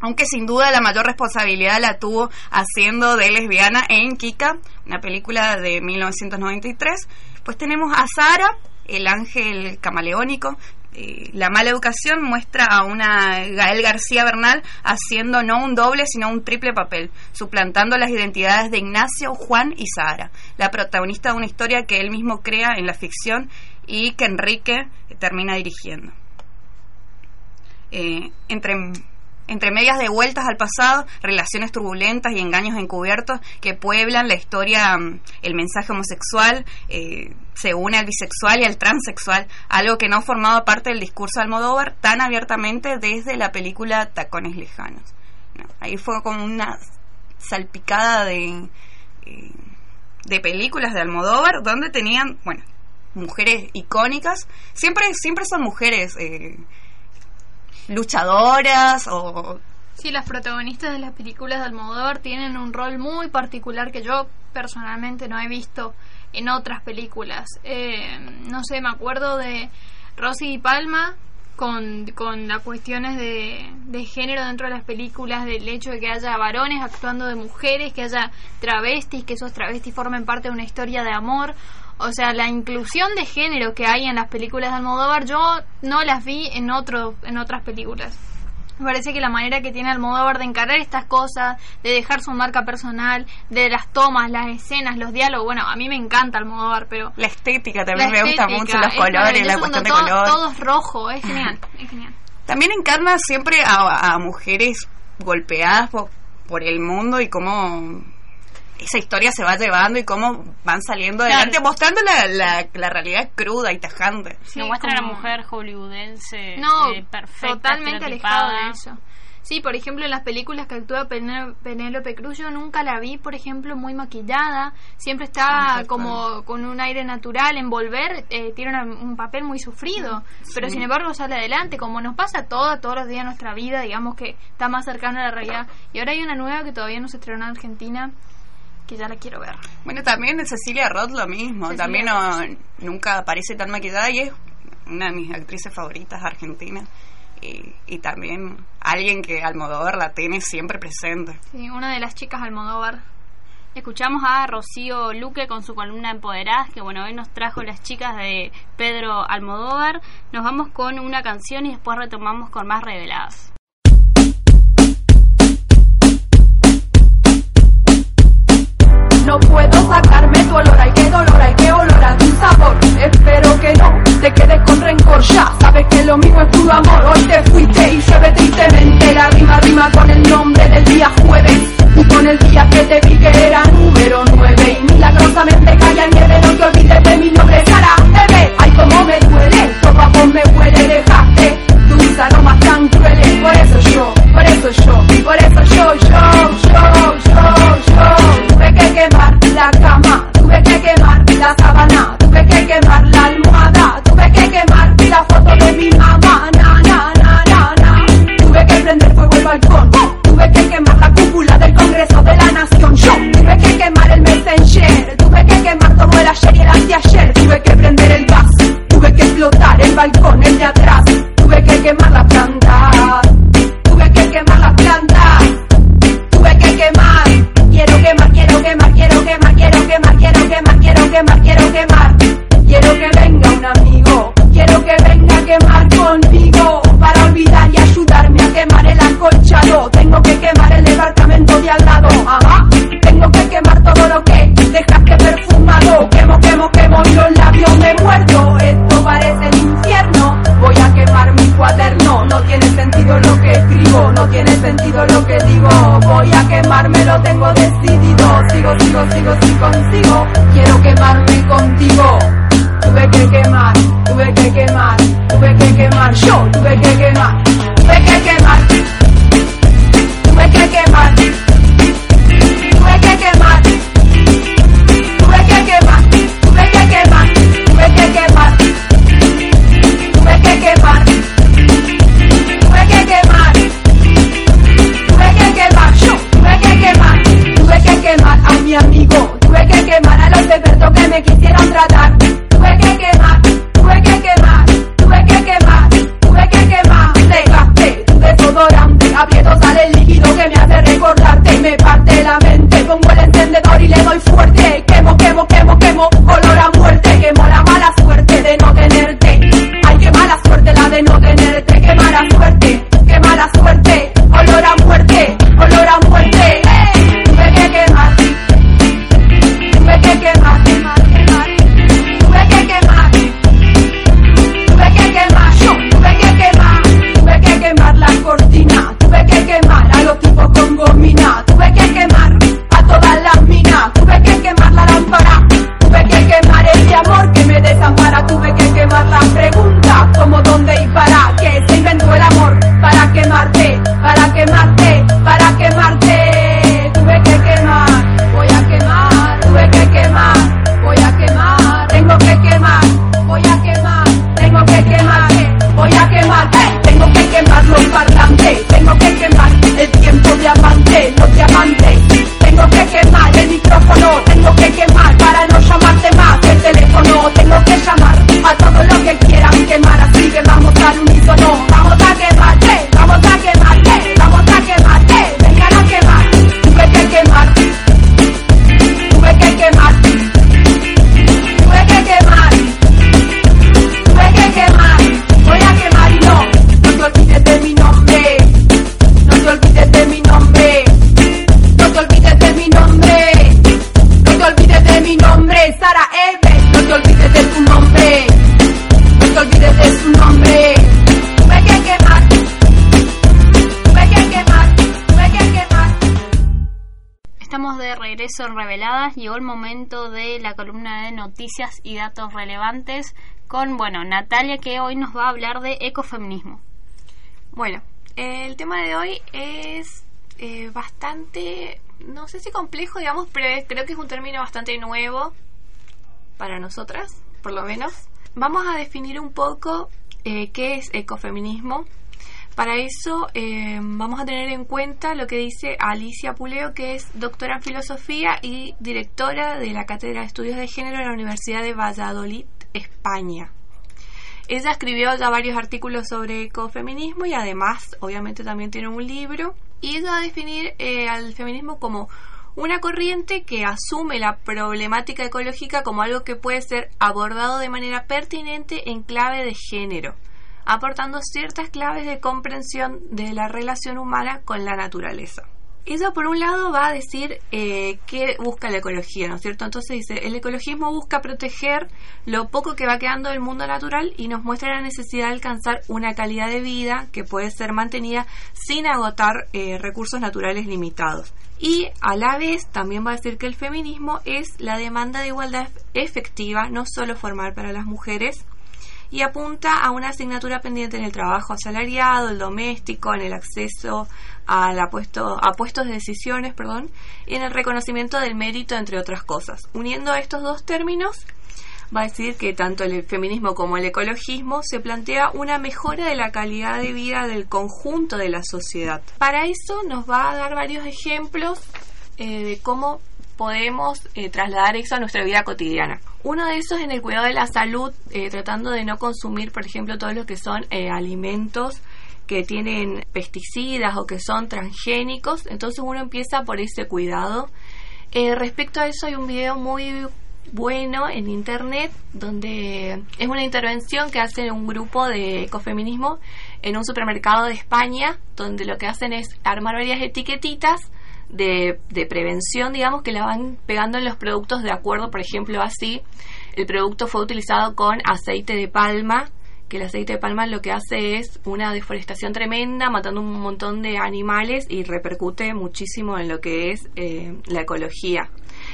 aunque sin duda la mayor responsabilidad la tuvo haciendo de lesbiana en Kika, una película de 1993. Pues tenemos a Sara, el ángel camaleónico, eh, la mala educación muestra a una Gael García Bernal haciendo no un doble sino un triple papel, suplantando las identidades de Ignacio, Juan y Sara, la protagonista de una historia que él mismo crea en la ficción y que Enrique termina dirigiendo. Eh, entre entre medias de vueltas al pasado, relaciones turbulentas y engaños encubiertos que pueblan la historia, mm, el mensaje homosexual eh, se une al bisexual y al transexual, algo que no formaba parte del discurso de Almodóvar tan abiertamente desde la película Tacones Lejanos. ahí fue como una salpicada de, eh, de películas de Almodóvar donde tenían, bueno, mujeres icónicas, siempre, siempre son mujeres. Eh, luchadoras o... Sí, las protagonistas de las películas de Almodóvar tienen un rol muy particular que yo personalmente no he visto en otras películas. Eh, no sé, me acuerdo de Rosy y Palma con, con las cuestiones de, de género dentro de las películas, del hecho de que haya varones actuando de mujeres, que haya travestis, que esos travestis formen parte de una historia de amor. O sea, la inclusión de género que hay en las películas de Almodóvar, yo no las vi en otro, en otras películas. Me parece que la manera que tiene Almodóvar de encarar estas cosas, de dejar su marca personal, de las tomas, las escenas, los diálogos, bueno, a mí me encanta Almodóvar, pero... La estética también La me gusta estética, mucho, los es colores, la cuestión de todo- color. Todo es rojo, es genial, es genial. También encarna siempre a, a mujeres golpeadas por, por el mundo y cómo esa historia se va llevando y cómo van saliendo Claro. adelante, mostrando la, la, la realidad cruda y tajante. Se muestra a la mujer hollywoodense No, eh, perfecta, totalmente alejado de eso. Sí, por ejemplo, en las películas que actúa Pené- Penélope Cruz, yo nunca la vi, por ejemplo, muy maquillada. Siempre está como con un aire natural. En Volver eh, tiene una- un papel muy sufrido, pero Sí. sin embargo sale adelante, como nos pasa todo, todos los días de nuestra vida, digamos que está más cercano a la realidad. Y ahora hay una nueva que todavía no se estrenó en Argentina, que ya la quiero ver. Bueno, también de Cecilia Roth lo mismo, Cecilia también no, nunca aparece tan maquillada y es una de mis actrices favoritas argentinas. Y, y también alguien que Almodóvar la tiene siempre presente. Sí, una de las chicas Almodóvar. Escuchamos a Rocío Luque con su columna Empoderadas, que bueno, hoy nos trajo las chicas de Pedro Almodóvar. Nos vamos con una canción y después retomamos con más reveladas. No puedo sacarme tu olor, ay qué dolor, ay qué olor a tu sabor. Espero que no te quedes con rencor ya. Sabes que lo mío es puro amor. Hoy te fuiste y llueve tristemente. La rima rima con el nombre del día jueves. Y con el día que te vi que era número 9. Y milagrosamente cae nieve. No te olvides de mi nombre, Sara. Bebé, ay cómo me duele. Todo a vos me huele, dejaste tus aromas tan crueles. Por eso yo, por eso yo, por eso yo, yo, yo, yo. el ayer y el anteayer Tuve que prender el gas Tuve que explotar el balcón, el de atrás. Tuve que quemar la planta Tuve que quemar la planta. Tuve que quemar Quiero quemar, quiero quemar, quiero quemar, quiero quemar, quiero quemar, quiero quemar, quiero quemar. Quiero que venga un amigo Quiero que venga a quemar conmigo. Para olvidar y ayudarme a quemar el acolchado Tengo que quemar el departamento de al lado. Ah, tengo decidido, sigo, sigo, sigo, sigo, sigo, quiero quemarme contigo, tuve que quemar, tuve que quemar, tuve que quemar, yo tuve que quemar, tuve que quemar, tratar, tuve que quemar, tuve que quemar, tuve que quemar, tuve que quemar, dejaste tu desodorante, aprieto sale el líquido que me hace recordarte, me parte la mente, pongo el encendedor y le doy fuerte, Reveladas. Llegó el momento de la columna de noticias y datos relevantes con, bueno, Natalia que hoy nos va a hablar de ecofeminismo. Bueno, el tema de hoy es eh, bastante, no sé si complejo, digamos, pero creo que es un término bastante nuevo para nosotras, por lo menos. Vamos a definir un poco eh, qué es ecofeminismo. Para eso eh, vamos a tener en cuenta lo que dice Alicia Puleo, que es doctora en filosofía y directora de la Cátedra de Estudios de Género en la Universidad de Valladolid, España. Ella escribió ya varios artículos sobre ecofeminismo y además, obviamente, también tiene un libro. Y ella va a definir eh, al feminismo como una corriente que asume la problemática ecológica como algo que puede ser abordado de manera pertinente en clave de género, aportando ciertas claves de comprensión de la relación humana con la naturaleza. Eso por un lado va a decir eh, qué busca la ecología, ¿no es cierto? Entonces dice, el ecologismo busca proteger lo poco que va quedando del mundo natural y nos muestra la necesidad de alcanzar una calidad de vida que puede ser mantenida sin agotar eh, recursos naturales limitados. Y a la vez también va a decir que el feminismo es la demanda de igualdad efectiva, no solo formal para las mujeres, y apunta a una asignatura pendiente en el trabajo asalariado, el doméstico, en el acceso al apuesto, a puestos de decisiones, perdón, y en el reconocimiento del mérito, entre otras cosas. Uniendo estos dos términos, va a decir que tanto el feminismo como el ecologismo se plantea una mejora de la calidad de vida del conjunto de la sociedad. Para eso nos va a dar varios ejemplos eh, de cómo podemos eh, trasladar eso a nuestra vida cotidiana. Uno de esos en el cuidado de la salud, eh, tratando de no consumir, por ejemplo, todo lo que son eh, alimentos que tienen pesticidas o que son transgénicos. Entonces uno empieza por ese cuidado. respecto a eso hay un video muy bueno en internet donde es una intervención que hace un grupo de ecofeminismo en un supermercado de España donde lo que hacen es armar varias etiquetitas de, de prevención, digamos, que la van pegando en los productos de acuerdo, por ejemplo, así, el producto fue utilizado con aceite de palma, que el aceite de palma lo que hace es una deforestación tremenda, matando un montón de animales y repercute muchísimo en lo que es eh, la ecología.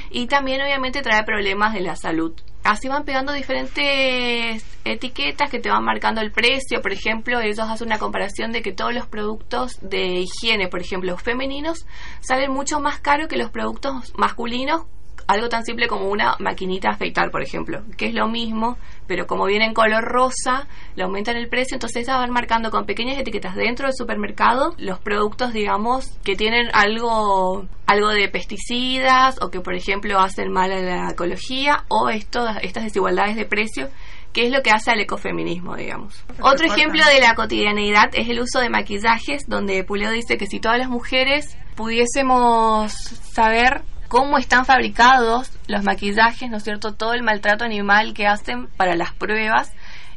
Y también obviamente trae problemas de la salud así van pegando diferentes etiquetas que te van marcando el precio. Por ejemplo, ellos hacen una comparación de que todos los productos de higiene, por ejemplo, femeninos, salen mucho más caros que los productos masculinos algo tan simple como una maquinita afeitar, por ejemplo, que es lo mismo, pero como viene en color rosa, le aumentan el precio, entonces esas van marcando con pequeñas etiquetas dentro del supermercado los productos, digamos, que tienen algo algo de pesticidas o que, por ejemplo, hacen mal a la ecología o esto, estas desigualdades de precio que es lo que hace al ecofeminismo, digamos. Otro ejemplo de la cotidianeidad es el uso de maquillajes, donde Puleo dice que si todas las mujeres pudiésemos saber cómo están fabricados los maquillajes, ¿no es cierto? Todo el maltrato animal que hacen para las pruebas,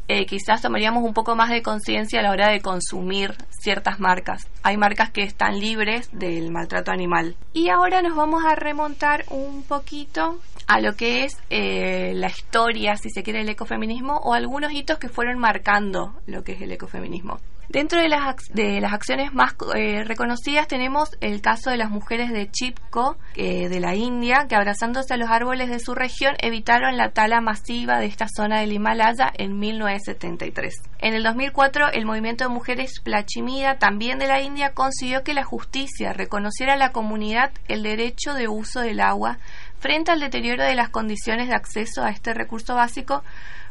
eh, quizás tomaríamos un poco más de conciencia a la hora de consumir ciertas marcas. Hay marcas que están libres del maltrato animal. Y ahora nos vamos a remontar un poquito a lo que es eh, la historia, si se quiere, del ecofeminismo o algunos hitos que fueron marcando lo que es el ecofeminismo. Dentro de las, de las acciones más eh, reconocidas tenemos el caso de las mujeres de Chipko, eh, de la India, que abrazándose a los árboles de su región evitaron la tala masiva de esta zona del Himalaya en 1973. En el 2004, el movimiento de mujeres Plachimida, también de la India, consiguió que la justicia reconociera a la comunidad el derecho de uso del agua frente al deterioro de las condiciones de acceso a este recurso básico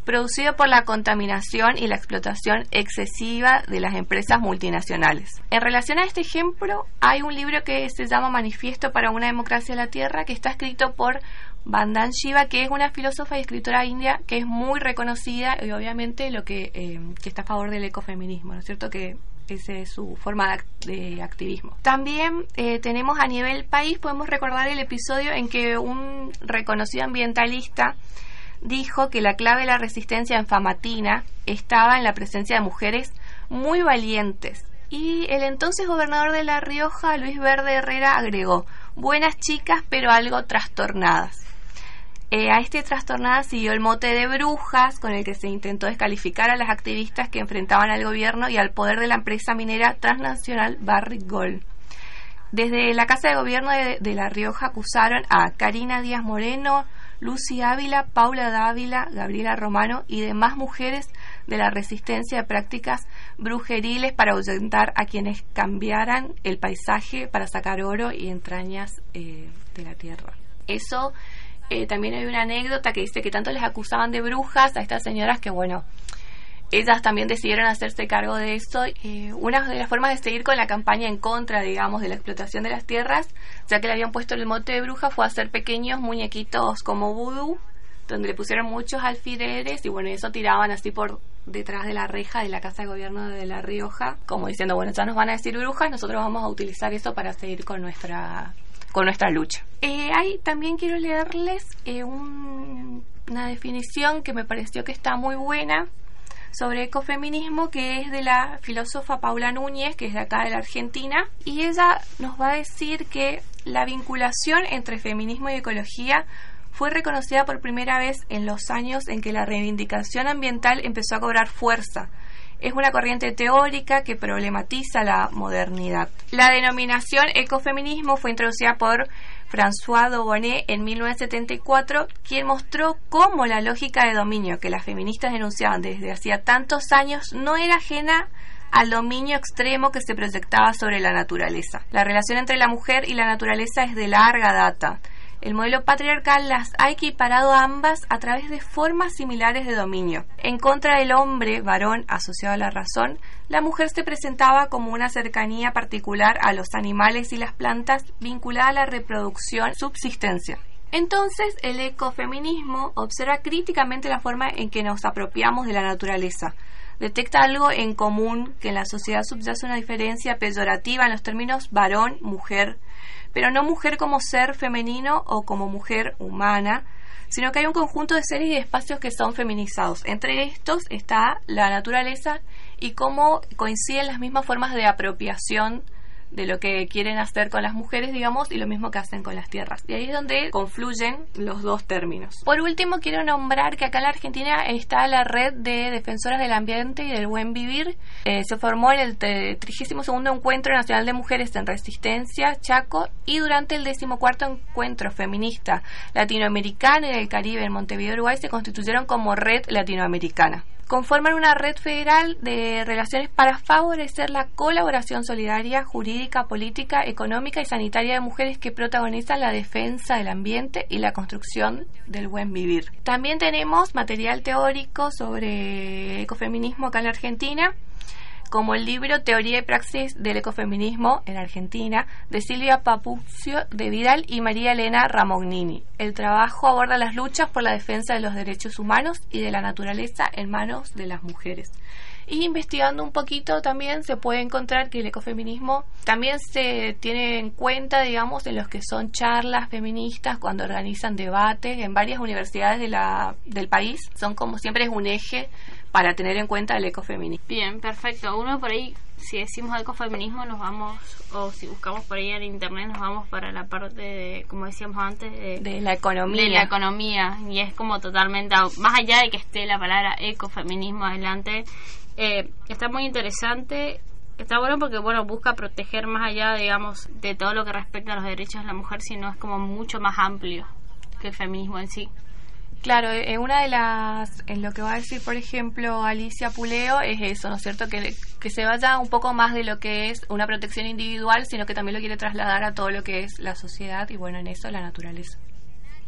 producido por la contaminación y la explotación excesiva de las empresas multinacionales. En relación a este ejemplo, hay un libro que se llama Manifiesto para una democracia en la Tierra, que está escrito por Bandan Shiva, que es una filósofa y escritora india que es muy reconocida y obviamente lo que, eh, está a favor del ecofeminismo, ¿no es cierto? Que esa es su forma de, activismo. También eh, tenemos a nivel país, podemos recordar el episodio en que un reconocido ambientalista dijo que la clave de la resistencia en Famatina estaba en la presencia de mujeres muy valientes. Y el entonces gobernador de La Rioja, Luis Verde Herrera, agregó, buenas chicas pero algo trastornadas. Eh, a este trastornada siguió el mote de brujas, con el que se intentó descalificar a las activistas que enfrentaban al gobierno y al poder de la empresa minera transnacional Barrick Gold. Desde la Casa de Gobierno de, de La Rioja acusaron a Karina Díaz Moreno, Lucy Ávila, Paula Dávila, Gabriela Romano y demás mujeres de la resistencia de prácticas brujeriles para ahuyentar a quienes cambiaran el paisaje para sacar oro y entrañas eh, de la tierra. Eso eh, también hay una anécdota que dice que tanto les acusaban de brujas a estas señoras que, bueno, ellas también decidieron hacerse cargo de eso. Eh, una de las formas de seguir con la campaña en contra, digamos, de la explotación de las tierras, ya que le habían puesto el mote de bruja, fue hacer pequeños muñequitos como vudú, donde le pusieron muchos alfileres y bueno, eso tiraban así por detrás de la reja de la Casa de Gobierno de La Rioja, como diciendo, bueno, ya nos van a decir brujas, nosotros vamos a utilizar eso para seguir con nuestra con nuestra lucha. Eh, ahí también quiero leerles eh, un- una definición que me pareció que está muy buena sobre ecofeminismo que es de la filósofa Paula Núñez, que es de acá de la Argentina, y ella nos va a decir que la vinculación entre feminismo y ecología fue reconocida por primera vez en los años en que la reivindicación ambiental empezó a cobrar fuerza. Es una corriente teórica que problematiza la modernidad. La denominación ecofeminismo fue introducida por François Daubonet en 1974, quien mostró cómo la lógica de dominio que las feministas denunciaban desde hacía tantos años no era ajena al dominio extremo que se proyectaba sobre la naturaleza. La relación entre la mujer y la naturaleza es de larga data. El modelo patriarcal las ha equiparado ambas a través de formas similares de dominio. En contra del hombre, varón asociado a la razón, la mujer se presentaba como una cercanía particular a los animales y las plantas vinculada a la reproducción, subsistencia. Entonces, el ecofeminismo observa críticamente la forma en que nos apropiamos de la naturaleza. Detecta algo en común que en la sociedad subyace una diferencia peyorativa en los términos varón, mujer, pero no mujer como ser femenino o como mujer humana, sino que hay un conjunto de seres y de espacios que son feminizados. Entre estos está la naturaleza y cómo coinciden las mismas formas de apropiación de lo que quieren hacer con las mujeres, digamos, y lo mismo que hacen con las tierras. Y ahí es donde confluyen los dos términos. Por último, quiero nombrar que acá en la Argentina está la red de defensoras del ambiente y del buen vivir. Eh, se formó en el 32 Encuentro Nacional de Mujeres en Resistencia, Chaco, y durante el 14 Encuentro Feminista Latinoamericano y del Caribe en Montevideo, Uruguay, se constituyeron como red latinoamericana conforman una red federal de relaciones para favorecer la colaboración solidaria, jurídica, política, económica y sanitaria de mujeres que protagonizan la defensa del ambiente y la construcción del buen vivir. También tenemos material teórico sobre ecofeminismo acá en la Argentina como el libro Teoría y Praxis del Ecofeminismo en Argentina de Silvia Papucio de Vidal y María Elena Ramognini. El trabajo aborda las luchas por la defensa de los derechos humanos y de la naturaleza en manos de las mujeres. Y investigando un poquito también se puede encontrar que el ecofeminismo también se tiene en cuenta, digamos, en los que son charlas feministas cuando organizan debates en varias universidades de la, del país. Son como siempre es un eje para tener en cuenta el ecofeminismo. Bien, perfecto. Uno por ahí, si decimos ecofeminismo, nos vamos, o si buscamos por ahí en internet, nos vamos para la parte de, como decíamos antes, de, de la economía. De la economía. Y es como totalmente, más allá de que esté la palabra ecofeminismo adelante, eh, está muy interesante. Está bueno porque, bueno, busca proteger más allá, digamos, de todo lo que respecta a los derechos de la mujer, sino es como mucho más amplio que el feminismo en sí. Claro, en una de las, en lo que va a decir, por ejemplo, Alicia Puleo, es eso, ¿no es cierto? Que, que se vaya un poco más de lo que es una protección individual, sino que también lo quiere trasladar a todo lo que es la sociedad y, bueno, en eso la naturaleza.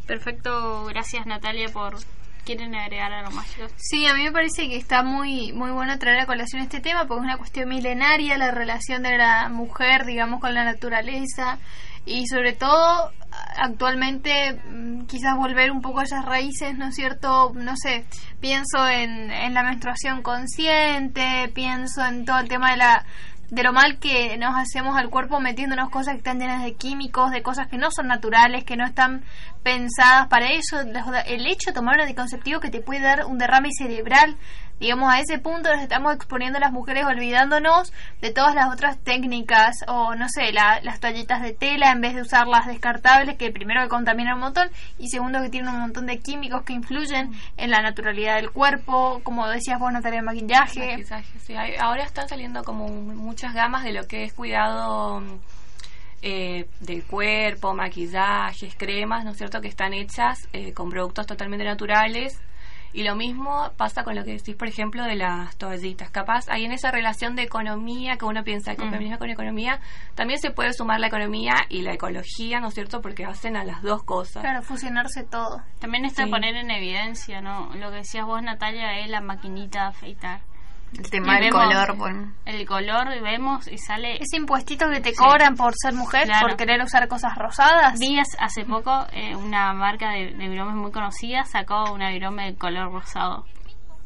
Perfecto, gracias Natalia por... ¿Quieren agregar algo más? Sí, a mí me parece que está muy muy bueno traer a colación este tema porque es una cuestión milenaria la relación de la mujer, digamos, con la naturaleza y sobre todo actualmente quizás volver un poco a esas raíces, ¿no es cierto? No sé, pienso en, en la menstruación consciente, pienso en todo el tema de la de lo mal que nos hacemos al cuerpo metiéndonos cosas que están llenas de químicos, de cosas que no son naturales, que no están pensadas para eso. El hecho de tomar un anticonceptivo que te puede dar un derrame cerebral, digamos, a ese punto nos estamos exponiendo a las mujeres olvidándonos de todas las otras técnicas o, no sé, la, las toallitas de tela en vez de usar las descartables que primero que contaminan un montón y segundo que tienen un montón de químicos que influyen en la naturalidad del cuerpo, como decías vos, Natalia, maquillaje. maquillaje sí. Ahora están saliendo como muchas gamas de lo que es cuidado eh, del cuerpo, maquillajes, cremas, ¿no es cierto?, que están hechas eh, con productos totalmente naturales. Y lo mismo pasa con lo que decís, por ejemplo, de las toallitas. Capaz, ahí en esa relación de economía, que uno piensa que Mm. feminismo con economía, también se puede sumar la economía y la ecología, ¿no es cierto?, porque hacen a las dos cosas. Claro, fusionarse todo. También Sí. poner en evidencia, ¿no? Lo que decías vos, Natalia, es la maquinita de afeitar. El tema del color, bueno. El color, y vemos y sale... Ese impuestito que te Sí. cobran por ser mujer, Claro. por querer usar cosas rosadas. Vi hace- poco eh, una marca de, de viromes muy conocida sacó una virome de color rosado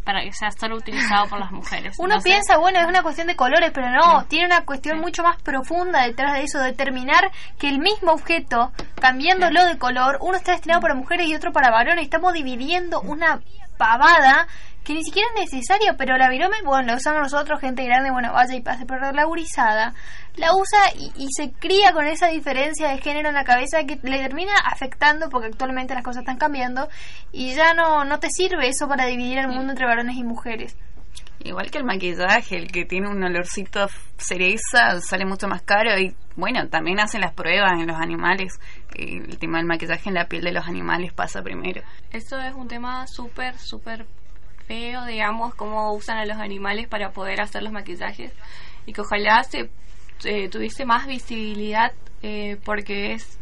para que sea solo utilizado por las mujeres. Uno Entonces, piensa, bueno, es una cuestión de colores, pero no, tiene una cuestión mucho más profunda detrás de eso, determinar que el mismo objeto, cambiándolo de color, uno está destinado para mujeres y otro para varones. Estamos dividiendo una pavada que ni siquiera es necesaria, pero la virome, bueno, la usamos nosotros, gente grande, bueno, vaya y pase, pero la gurizada la usa y, y se cría con esa diferencia de género en la cabeza que le termina afectando porque actualmente las cosas están cambiando y ya no, no te sirve eso para dividir el mundo entre varones y mujeres. Igual que el maquillaje, el que tiene un olorcito cereza sale mucho más caro y bueno, también hacen las pruebas en los animales. El tema del maquillaje en la piel de los animales pasa primero. Eso es un tema súper, súper feo, digamos, cómo usan a los animales para poder hacer los maquillajes. Y que ojalá se eh, tuviese más visibilidad eh, porque es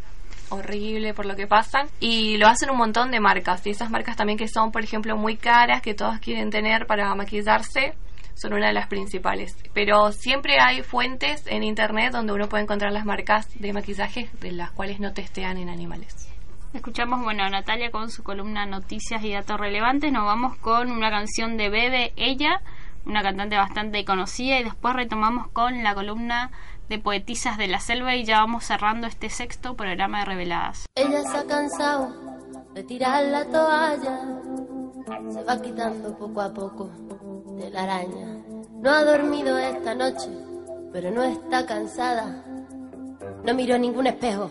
horrible por lo que pasan. Y lo hacen un montón de marcas. Y esas marcas también que son por ejemplo muy caras que todos quieren tener para maquillarse son una de las principales. Pero siempre hay fuentes en internet donde uno puede encontrar las marcas de maquillaje de las cuales no testean en animales Escuchamos, bueno, a Natalia con su columna Noticias y Datos Relevantes. Nos vamos con una canción de Bebe, ella, una cantante bastante conocida, y después retomamos con la columna de Poetisas de la Selva y ya vamos cerrando este sexto programa de Reveladas. Ella se ha cansado de tirar la toalla, se va quitando poco a poco de la araña. No ha dormido esta noche, pero no está cansada. No miró ningún espejo,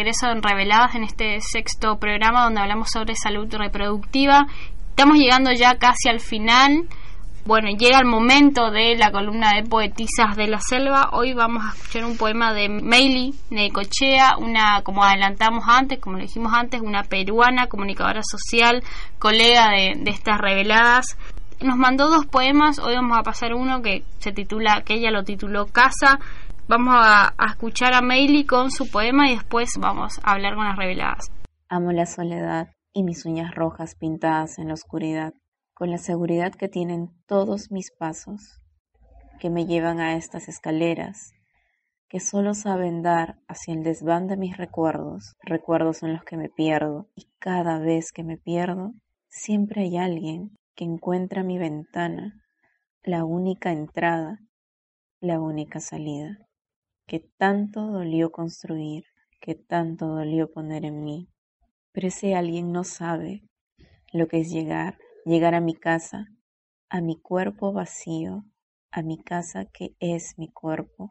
regreso en Reveladas en este sexto programa donde hablamos sobre salud reproductiva. Estamos llegando ya casi al final. Bueno, llega el momento de la columna de poetisas de la selva. Hoy vamos a escuchar un poema de Meili Necochea, una, como adelantamos antes, como le dijimos antes, una peruana, comunicadora social, colega de, de estas reveladas. Nos mandó dos poemas, hoy vamos a pasar uno que se titula, que ella lo tituló Casa, Vamos a, escuchar a Meili con su poema y después vamos a hablar con las reveladas. Amo la soledad y mis uñas rojas pintadas en la oscuridad, con la seguridad que tienen todos mis pasos, que me llevan a estas escaleras, que solo saben dar hacia el desván de mis recuerdos, recuerdos en los que me pierdo, y cada vez que me pierdo, siempre hay alguien que encuentra mi ventana, la única entrada, la única salida que tanto dolió construir, que tanto dolió poner en mí. Pero ese alguien no sabe lo que es llegar, llegar a mi casa, a mi cuerpo vacío, a mi casa que es mi cuerpo,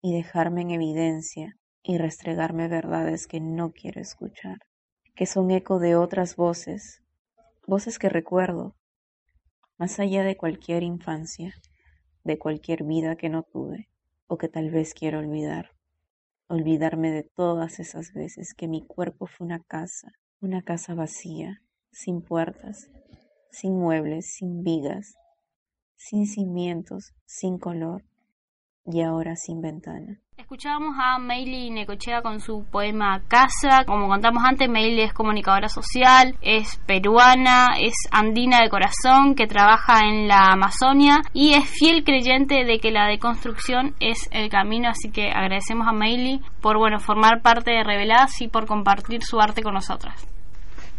y dejarme en evidencia y restregarme verdades que no quiero escuchar, que son eco de otras voces, voces que recuerdo, más allá de cualquier infancia, de cualquier vida que no tuve o que tal vez quiero olvidar. Olvidarme de todas esas veces que mi cuerpo fue una casa, una casa vacía, sin puertas, sin muebles, sin vigas, sin cimientos, sin color y ahora sin ventana. Escuchábamos a Meili Necochea con su poema Casa. Como contamos antes, Meili es comunicadora social, es peruana, es andina de corazón, que trabaja en la Amazonia y es fiel creyente de que la deconstrucción es el camino. Así que agradecemos a Meili por bueno formar parte de Reveladas y por compartir su arte con nosotras.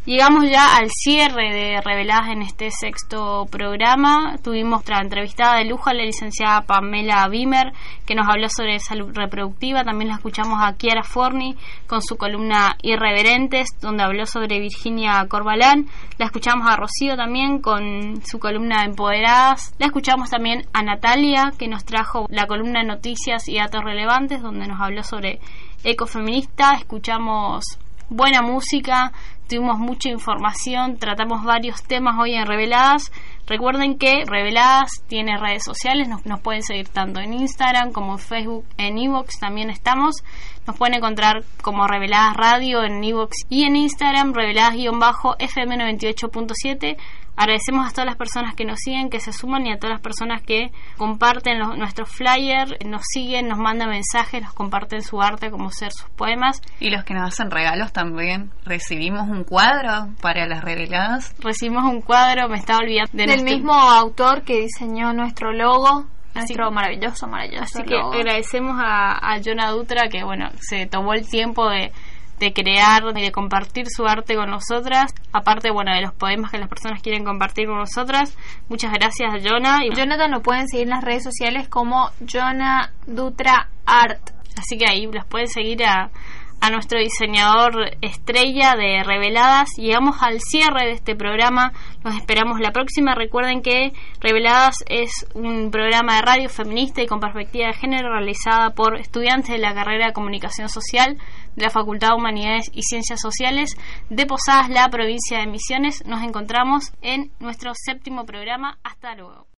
Llegamos ya al cierre de Reveladas en este sexto programa. Tuvimos otra entrevistada de lujo a la licenciada Pamela Bimer, que nos habló sobre salud reproductiva. También la escuchamos a Kiara Forni con su columna Irreverentes, donde habló sobre Virginia Corbalán. La escuchamos a Rocío también con su columna Empoderadas. La escuchamos también a Natalia, que nos trajo la columna Noticias y Datos Relevantes, donde nos habló sobre ecofeminista. Escuchamos buena música, tuvimos mucha información, tratamos varios temas hoy en Reveladas. Recuerden que Reveladas tiene redes sociales, nos, nos pueden seguir tanto en Instagram como en Facebook, en Evox también estamos. Nos pueden encontrar como Reveladas Radio en Evox y en Instagram, Reveladas-FM98.7. Agradecemos a todas las personas que nos siguen, que se suman y a todas las personas que comparten los, nuestros flyers, nos siguen, nos mandan mensajes, nos comparten su arte, como ser sus poemas. Y los que nos hacen regalos también. Recibimos un cuadro para las reveladas. Recibimos un cuadro, me estaba olvidando del mismo autor que diseñó nuestro logo. Nuestro maravilloso, maravilloso. Así que agradecemos a, a Jonah Dutra que, bueno, se tomó el tiempo de, de crear y de compartir su arte con nosotras, aparte bueno de los poemas que las personas quieren compartir con nosotras. Muchas gracias Jonah. Y Jonathan lo pueden seguir en las redes sociales como Jonah Dutra Art. Así que ahí los pueden seguir a, a nuestro diseñador estrella de Reveladas. Llegamos al cierre de este programa. Nos esperamos la próxima. Recuerden que Reveladas es un programa de radio feminista y con perspectiva de género realizada por estudiantes de la carrera de Comunicación Social de la Facultad de Humanidades y Ciencias Sociales de Posadas, la provincia de Misiones. Nos encontramos en nuestro séptimo programa. Hasta luego.